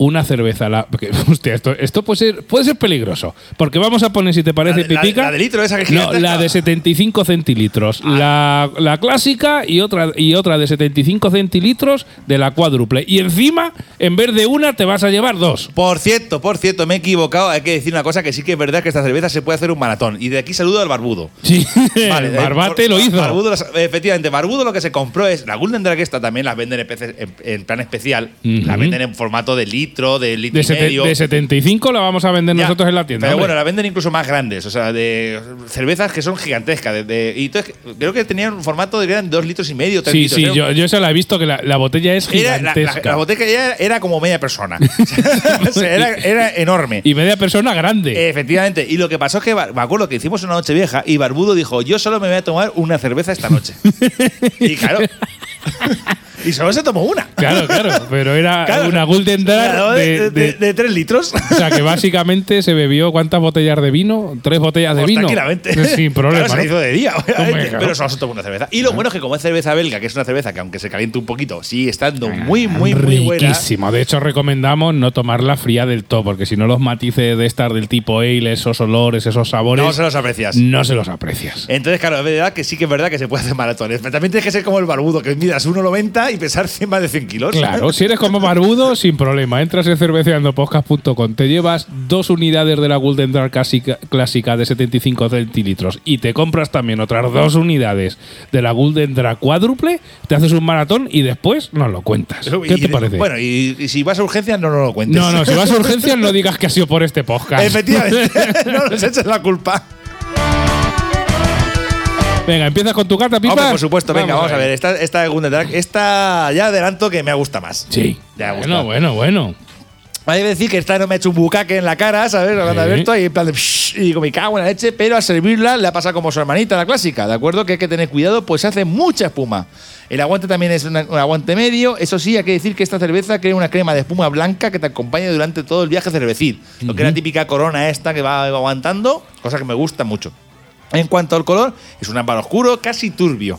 A: una cerveza. La, porque, [laughs] hostia, esto, esto puede, ser, puede ser peligroso. Porque vamos a poner, si te parece,
B: La la-
A: Pipica.
B: la de litro esa que
A: No, la de 75 centilitros.
B: Ah.
A: La, la clásica y otra, y otra de 75 centilitros de la cuádruple. Y encima, en vez de una, te vas a llevar dos.
B: Por cierto, por cierto, me he equivocado. Hay que decir una cosa que sí que es verdad que esta cerveza se puede hacer un maratón. Y de aquí saludo al barbudo.
A: Sí,
B: Vale, [laughs] eh,
A: Barbate
B: por-
A: lo hizo.
B: Barbudo, efectivamente, Barbudo lo que se compró es la Golden Drag esta también las venden en, en- plan especial.
A: Ujú.
B: La venden en formato de litro, de litro
A: De,
B: y medio.
A: de 75 la vamos a vender
B: Ya,
A: nosotros en la tienda.
B: Pero
A: hombre.
B: bueno, la venden incluso más grandes, o sea, de cervezas que son gigantescas. de- de- y entonces, creo que tenían un formato de que eran dos litros y medio, tres
A: sí,
B: litros.
A: sí, yo, yo esa la he visto que la, la botella es
B: Era, la, la-
A: gigantesca.
B: la botella era como media persona. [laughs] [laughs] O sea, era, era enorme.
A: y media persona grande.
B: Efectivamente. Y lo que pasó es que me acuerdo que hicimos una noche vieja y Barbudo dijo: Yo solo me voy a tomar una cerveza esta noche. [laughs] y claro. Y solo se tomó una.
A: Claro, claro, pero era [laughs]
B: Claro.
A: una Golden Dark
B: Claro,
A: de, de-
B: de tres litros. [laughs]
A: O sea, que básicamente se bebió cuántas botellas de vino? Tres botellas de
B: Pues
A: vino.
B: tranquilamente. [laughs]
A: Sin problema.
B: Claro, se
A: ¿no?
B: hizo de día,
A: Hombre,
B: pero solo se tomó una cerveza. Y lo bueno es que como es cerveza belga, que es una cerveza que aunque se caliente un poquito, sigue estando muy, muy, muy buena.
A: Riquísimo. De hecho, recomendamos no tomarla fría del todo, porque si no los matices de estar del tipo ale, esos olores, esos sabores,
B: No se los aprecias.
A: no se los aprecias.
B: Entonces, claro, es verdad que sí que es verdad que se puede hacer maratones. Pero también tienes que ser como el barbudo, que midas 1,90 y pesar 100 más de 100 kilos.
A: Claro, si eres como barbudo, [laughs] sin problema. Entras en cerveceandopodcast.com, te llevas dos unidades de la Golden Dark clásica, clásica de 75 centilitros y te compras también otras dos unidades de la Golden Dark cuádruple, te haces un maratón y después nos lo cuentas. ¿Qué
B: Y-
A: te parece?
B: Bueno, y, y si vas a urgencias, no nos lo cuentes.
A: no, no, si vas a urgencias no digas que ha sido por este podcast. [laughs]
B: Efectivamente, [laughs] no nos eches la culpa.
A: Venga, empiezas con tu carta, Pipa.
B: Hombre, por supuesto, venga, vamos, a ver. Esta, esta de esta ya adelanto que me gusta más.
A: Sí.
B: Ya
A: bueno, bueno, bueno.
B: Hay que decir que esta no me ha hecho un bucaque en la cara, ¿sabes? Cuando
A: Sí.
B: abierto ahí en plan de psh, y digo, me cago en la leche, pero al servirla le ha pasado como su hermanita, la clásica, ¿de acuerdo? Que hay que tener cuidado, pues se hace mucha espuma. El aguante también es una- un aguante medio. Eso sí, hay que decir que esta cerveza crea una crema de espuma blanca que te acompaña durante todo el viaje cervecil. Lo que es la típica corona esta que va aguantando, cosa que me gusta mucho. En cuanto al color, es un ámbar oscuro, casi turbio.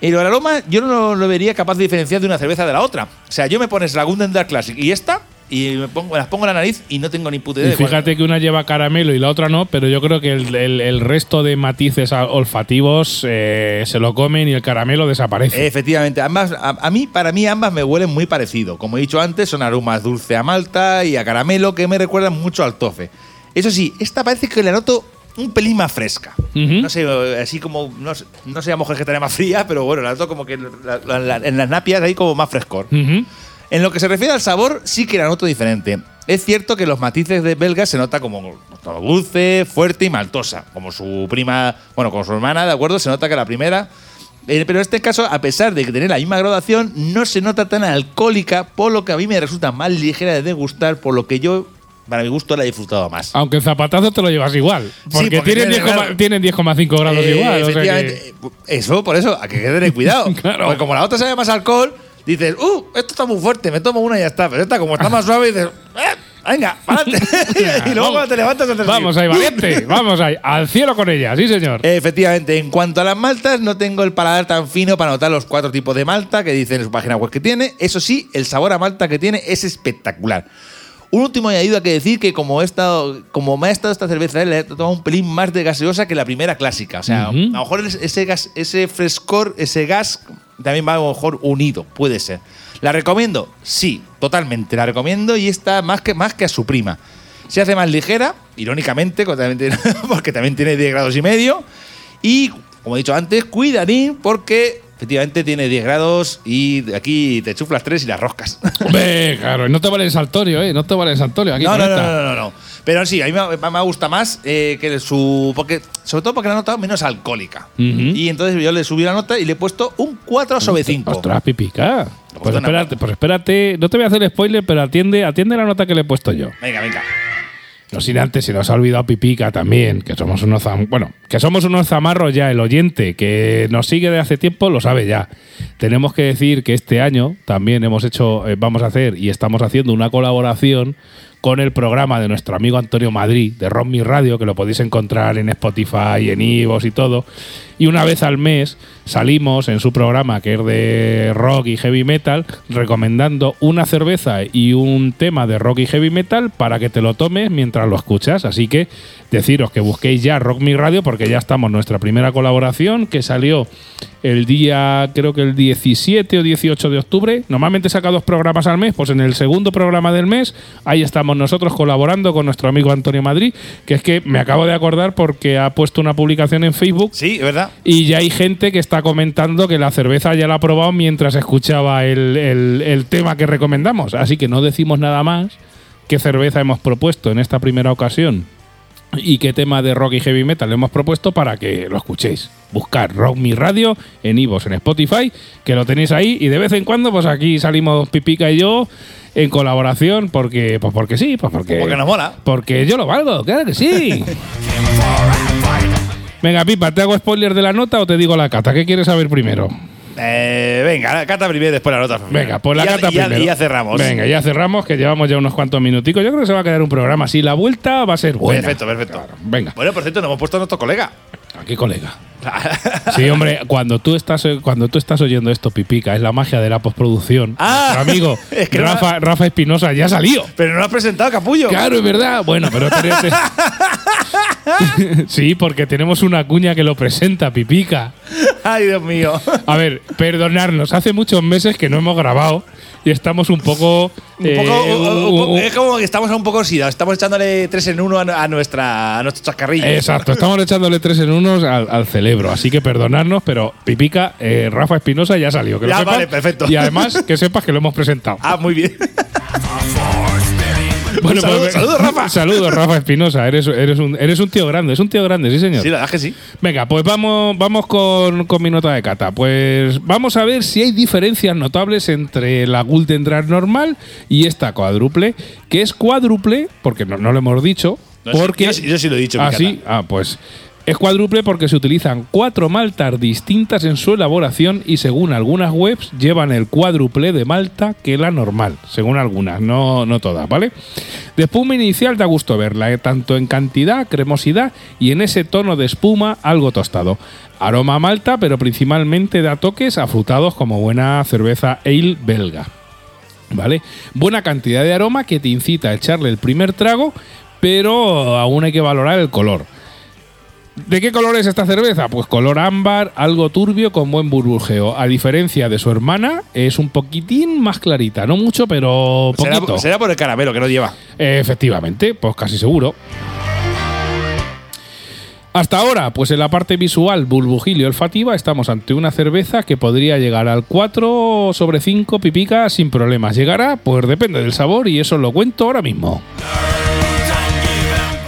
B: El aroma yo no lo vería capaz de diferenciar de una cerveza de la otra. O sea, yo me pones la Gundam Dark Classic y esta, y me, pongo, me las pongo en la nariz y no tengo ni puta idea
A: Y fíjate que una lleva caramelo y la otra no, pero yo creo que el, el- el resto de matices olfativos eh, se lo comen y el caramelo desaparece.
B: Efectivamente, ambas, a, a mí, para mí ambas me huelen muy parecido. Como he dicho antes, son aromas dulce a malta y a caramelo que me recuerdan mucho al tofe. Eso sí, esta parece que la noto un pelín más fresca. No sé, así como, no, sé- no sé a lo mejor es que estaría más fría, pero bueno, la noto como que la- la- la- en las napias hay como más frescor. En lo que se refiere al sabor, sí que la noto diferente. Es cierto que los matices de belga se nota como como dulce, fuerte y maltosa. Como su prima, bueno, como su hermana, ¿de acuerdo? Se nota que la primera. eh, pero en este caso, a pesar de que tener la misma graduación, no se nota tan alcohólica, por lo que a mí me resulta más ligera de degustar, por lo que yo, para mi gusto, la he disfrutado más.
A: Aunque el zapatazo te lo llevas igual. Porque,
B: porque
A: tienen
B: tiene,
A: 10,5
B: claro.
A: tienen 10,5 grados
B: Eh,
A: igual. o sea
B: efectivamente,
A: que-
B: eh, eso, por eso, hay que tener cuidado. [laughs]
A: Claro.
B: Porque como la otra sabe más alcohol, dices, uh, esto está muy fuerte, me tomo una y ya está. Pero esta, como está más suave, dices, eh, venga, adelante. [laughs] [laughs] y luego
A: Vamos.
B: cuando te levantas.
A: Vamos ahí, valiente. Vamos ahí. Al cielo con ella, sí, señor.
B: Efectivamente, en cuanto a las maltas, no tengo el paladar tan fino para notar los cuatro tipos de malta que dice en su página web que tiene. Eso sí, el sabor a malta que tiene es espectacular. Un último añadido hay que decir que como, he estado, como me ha estado esta cerveza, le he tomado un pelín más de gaseosa que la primera clásica. O sea, a lo mejor es- ese, gas, ese frescor, ese gas, también va a lo mejor unido, puede ser. ¿La recomiendo? Sí, totalmente, la recomiendo y está más que, más que a su prima. Se hace más ligera, irónicamente, porque también tiene [laughs] 10 grados y medio. Y, como he dicho antes, cuidadín porque efectivamente tiene 10 grados y aquí te chuflas 3 y las roscas. [laughs]
A: Hombre, claro, no te vale el saltorio, ¿eh? No te vale el saltorio. Aquí
B: No, no, no, no, no, no. Pero sí, a mí me, me gusta más eh, que su. Porque, sobre todo porque la nota menos alcohólica. Y entonces yo le subí la nota y le he puesto un 4 sobre 5.
A: Ostras, pipica. Pues espérate, pues espérate, no te voy a hacer spoiler, pero atiende, atiende la nota que le he puesto yo.
B: Venga, venga.
A: No sin antes, se nos ha olvidado Pipica también, que somos unos bueno, que somos unos zamarros ya, el oyente que nos sigue de hace tiempo lo sabe ya. Tenemos que decir que este año también hemos hecho, eh, vamos a hacer y estamos haciendo una colaboración con el programa de nuestro amigo Antonio Madrid, de Rock Mi Radio, que lo podéis encontrar en Spotify, en Ivos y todo. Y una vez al mes salimos en su programa, que es de rock y heavy metal, recomendando una cerveza y un tema de rock y heavy metal para que te lo tomes mientras lo escuchas. Así que deciros que busquéis ya Rock Mi Radio, porque ya estamos nuestra primera colaboración, que salió el día, creo que el 17 o 18 de octubre. Normalmente saca dos programas al mes, pues en el segundo programa del mes, ahí estamos nosotros colaborando con nuestro amigo Antonio Madrid, que es que me acabo de acordar porque ha puesto una publicación en Facebook
B: Sí, verdad.
A: y ya hay gente que está comentando que la cerveza ya la ha probado mientras escuchaba el, el- el tema que recomendamos. Así que no decimos nada más qué cerveza hemos propuesto en esta primera ocasión y qué tema de rock y heavy metal le hemos propuesto para que lo escuchéis. Buscar Rock Mi Radio en Ivos, en Spotify, que lo tenéis ahí y de vez en cuando pues aquí salimos Pipica y yo en colaboración porque pues porque sí, pues porque
B: Porque nos mola.
A: porque yo lo valgo, claro que sí. [laughs] Venga, Pipa, ¿te hago spoiler de la nota o te digo la cata? ¿Qué quieres saber primero?
B: Eh, venga, la cata primero y después la nota.
A: Venga, pues la
B: Y
A: cata
B: ya-
A: primero.
B: Y ya cerramos.
A: Venga, ya cerramos, que llevamos ya unos cuantos minuticos. Yo creo que se va a quedar un programa así. La vuelta va a ser buena.
B: Perfecto, perfecto.
A: Venga,
B: Bueno, por cierto, nos hemos puesto a nuestro colega.
A: aquí colega. [laughs] Sí, hombre, cuando tú estás cuando tú estás oyendo esto, Pipica, es la magia de la postproducción.
B: Ah,
A: Nuestro amigo [laughs]
B: es que no-
A: Rafa, Rafa Espinosa ya salió.
B: Pero no lo has presentado, capullo.
A: Claro, es verdad. Bueno, pero [laughs] Sí, porque tenemos una cuña que lo presenta, Pipica.
B: Ay, Dios mío.
A: A ver, perdonarnos, hace muchos meses que no hemos grabado y estamos un poco.
B: Un
A: eh,
B: poco, un- un- es como que estamos un poco oxidados. Estamos echándole tres en uno a, a nuestra, a nuestros chascarrillos.
A: Exacto, estamos echándole tres en unos al, al cerebro, así que perdonarnos, pero Pipica, eh, Rafa Espinosa ya salió. Que lo
B: Ya,
A: sepas.
B: vale, perfecto.
A: Y además que sepas que lo hemos presentado.
B: Ah, muy bien.
A: Bueno,
B: saludo-
A: pues,
B: saludos, Rafa.
A: Saludos, Rafa Espinosa. Eres, eres, un, eres un tío grande, es un tío grande, sí, señor.
B: Sí, la verdad es que sí.
A: Venga, pues vamos, vamos con, con mi nota de cata. Pues vamos a ver si hay diferencias notables entre la Golden Drag normal y esta cuádruple, que es cuádruple, porque no, no lo hemos dicho, porque...
B: yo sí- yo sí lo he dicho
A: Ah,
B: mi
A: sí, ah, pues... Es cuádruple porque se utilizan cuatro maltas distintas en su elaboración y según algunas webs llevan el cuádruple de malta que la normal, según algunas, no, no todas, ¿vale? De espuma inicial da gusto verla, ¿eh? tanto en cantidad, cremosidad y en ese tono de espuma algo tostado. Aroma a malta, pero principalmente da toques afrutados como buena cerveza ale belga. ¿Vale? Buena cantidad de aroma que te incita a echarle el primer trago, pero aún hay que valorar el color. ¿De qué color es esta cerveza? Pues color ámbar, algo turbio con buen burbujeo. A diferencia de su hermana, es un poquitín más clarita. No mucho, pero
B: Será, será por el caramelo que no lleva.
A: Efectivamente, pues casi seguro. Hasta ahora, pues en la parte visual, burbujil y olfativa, estamos ante una cerveza que podría llegar al 4 sobre 5 pipica sin problemas. Llegará, pues depende del sabor y eso lo cuento ahora mismo.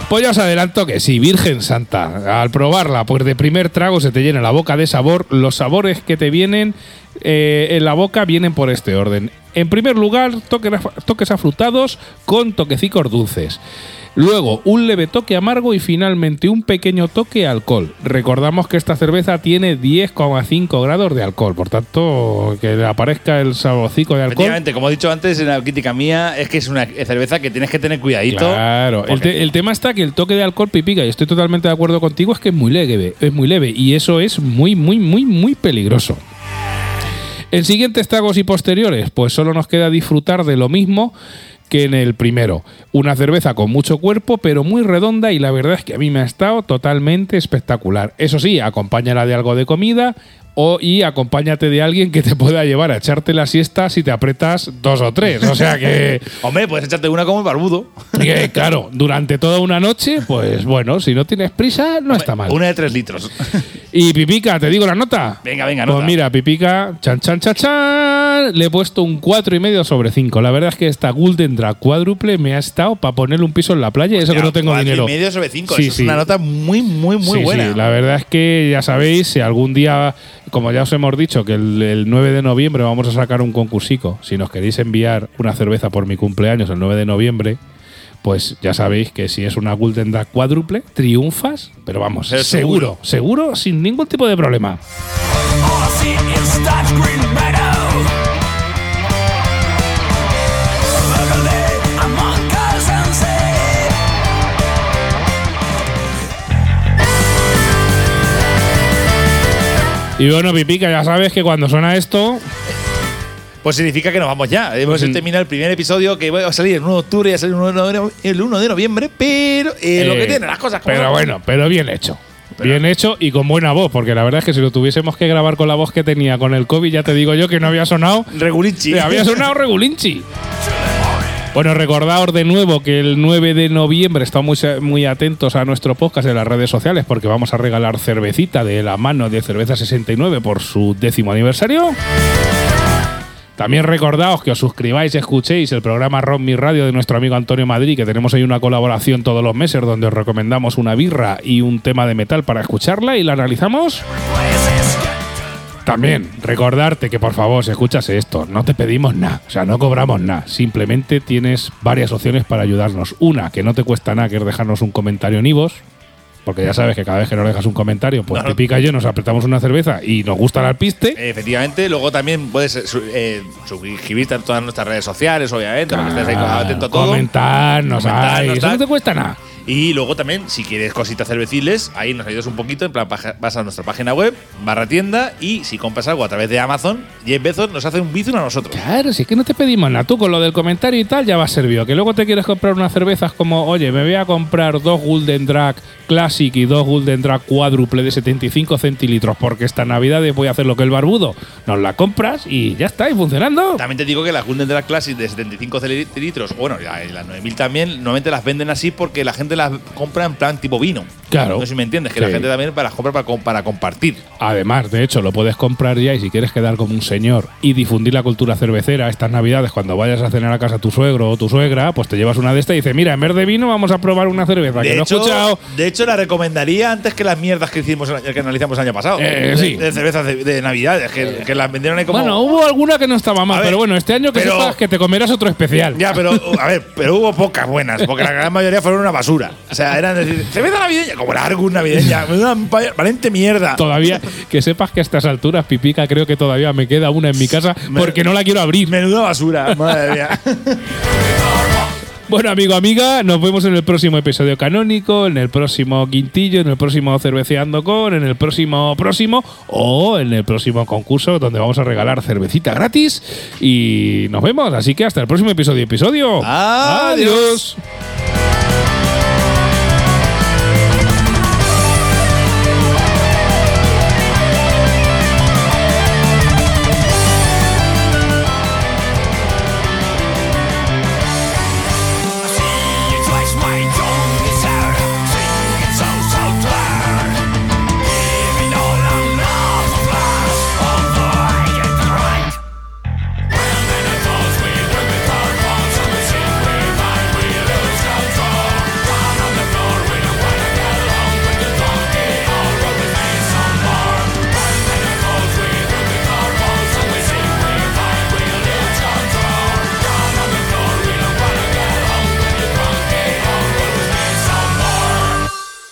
A: Pues ya os adelanto que sí, Virgen Santa. Al probarla, pues de primer trago se te llena la boca de sabor. Los sabores que te vienen eh, en la boca vienen por este orden. En primer lugar, toques, toques afrutados con toquecicos dulces. Luego, un leve toque amargo y finalmente un pequeño toque alcohol. Recordamos que esta cerveza tiene 10,5 grados de alcohol, por tanto, que le aparezca el saborcico de alcohol.
B: Efectivamente, como he dicho antes en la crítica mía, es que es una cerveza que tienes que tener cuidadito.
A: Claro, el, te- el tema está que el toque de alcohol pipica, y estoy totalmente de acuerdo contigo, es que es muy leve, es muy leve, y eso es muy, muy, muy, muy peligroso. En siguientes tragos y posteriores, pues solo nos queda disfrutar de lo mismo que en el primero. Una cerveza con mucho cuerpo, pero muy redonda y la verdad es que a mí me ha estado totalmente espectacular. Eso sí, acompáñala de algo de comida o y acompáñate de alguien que te pueda llevar a echarte la siesta si te apretas dos o tres. O sea que [laughs]
B: Hombre, puedes echarte una como el barbudo.
A: que, claro, durante toda una noche, pues bueno, si no tienes prisa, no está mal.
B: Una de tres litros.
A: Y Pipica, ¿te digo la nota?
B: Venga, venga,
A: Pues
B: nota.
A: mira, Pipica, chan, chan, chan, chan, le he puesto un cuatro y medio sobre 5. La verdad es que esta Golden Drag cuádruple me ha estado para ponerle un piso en la playa eso que no tengo dinero.
B: y medio sobre cinco.
A: Sí,
B: Eso
A: sí.
B: es una nota muy, muy, muy
A: Sí,
B: buena.
A: sí, la verdad es que ya sabéis, si algún día, como ya os hemos dicho, que el, el 9 de noviembre vamos a sacar un concursico, si nos queréis enviar una cerveza por mi cumpleaños el 9 de noviembre, pues ya sabéis que si es una Golden Drag cuádruple, triunfas, pero vamos,
B: Pero
A: seguro, seguro, sin ningún tipo de problema. Y bueno, Pipica, ya sabes que cuando suena esto,
B: Pues significa que nos vamos ya. Hemos
A: Mm.
B: terminado el primer episodio que va a salir el 1 de octubre y a salir el 1 de, el 1 de noviembre, pero eh, lo que
A: Eh,
B: tiene las cosas como
A: Pero bueno, pero bien hecho. Bien hecho y con buena voz, porque la verdad es que si lo tuviésemos que grabar con la voz que tenía con el COVID, ya te digo yo que no había sonado
B: Regulinchi.
A: Le había sonado regulinchi. [laughs] Bueno, recordaos de nuevo que el 9 de noviembre estamos muy, muy atentos a nuestro podcast en las redes sociales porque vamos a regalar cervecita de la mano de Cerveza 69 por su décimo aniversario. También recordaos que os suscribáis y escuchéis el programa Ron Mi Radio de nuestro amigo Antonio Madrid, que tenemos ahí una colaboración todos los meses donde os recomendamos una birra y un tema de metal para escucharla y la analizamos. También recordarte que por favor, si escuchas esto, no te pedimos nada, o sea, no cobramos nada, simplemente tienes varias opciones para ayudarnos. Una, que no te cuesta nada, que es dejarnos un comentario en Ivos, porque ya sabes que cada vez que nos dejas un comentario, pues
B: No, no.
A: Pipica y yo nos apretamos una cerveza y nos gusta el alpiste.
B: Efectivamente, luego también puedes eh, eh, suscribirte a todas nuestras redes sociales, obviamente, para que estés ahí atento a todo.
A: Comentarnos,
B: Comentarnos,
A: eso no te cuesta nada.
B: Y luego también, si quieres cositas cerveciles, ahí nos ayudas un poquito. En plan, vas a nuestra página web, barra tienda, y si compras algo a través de Amazon, Jeff Bezos nos hace un bizum a nosotros.
A: Claro, si es que no te pedimos nada. Tú con lo del comentario y tal ya va servido. Que luego te quieres comprar unas cervezas como, oye, me voy a comprar dos Golden Drag Classic y dos Golden Drag cuádruple de 75 centilitros porque esta Navidad voy a hacer lo que el barbudo. Nos la compras y ya está, y funcionando.
B: También te digo que las Golden Drag Classic de 75 litros, bueno, las 9000 también, normalmente las venden así porque la gente las compra en plan tipo vino.
A: Claro.
B: No sé si me entiendes, que
A: Sí.
B: la gente también las compra para, para compartir.
A: Además, de hecho, lo puedes comprar ya y si quieres quedar como un señor y difundir la cultura cervecera estas navidades cuando vayas a cenar a casa tu suegro o tu suegra, pues te llevas una de estas y dices, mira, en vez de vino vamos a probar una cerveza. que
B: De
A: no he
B: hecho,
A: escuchado.
B: de hecho, la recomendaría antes que las mierdas que hicimos el año- que analizamos el año pasado.
A: Eh,
B: de,
A: sí.
B: de cervezas de, de Navidades, que, que las vendieron ahí como.
A: Bueno, hubo alguna que no estaba mal,
B: A ver,
A: pero bueno, este año que
B: pero-
A: sepas que te comerás otro especial.
B: Ya, pero, [laughs] a ver, pero hubo pocas buenas, porque la gran mayoría fueron una basura. O sea, eran decir, cerveza navideña, como la Argus navideña, una valiente mierda.
A: Todavía, que sepas que a estas alturas, Pipica, creo que todavía me queda una en mi casa porque no la quiero abrir.
B: Menuda basura, madre mía. [laughs]
A: Bueno, amigo, amiga, nos vemos en el próximo episodio canónico, en el próximo quintillo, en el próximo cerveceando con, en el próximo próximo o en el próximo concurso donde vamos a regalar cervecita gratis. Y nos vemos, así que hasta el próximo episodio. Episodio.
B: Adiós.
A: Adiós.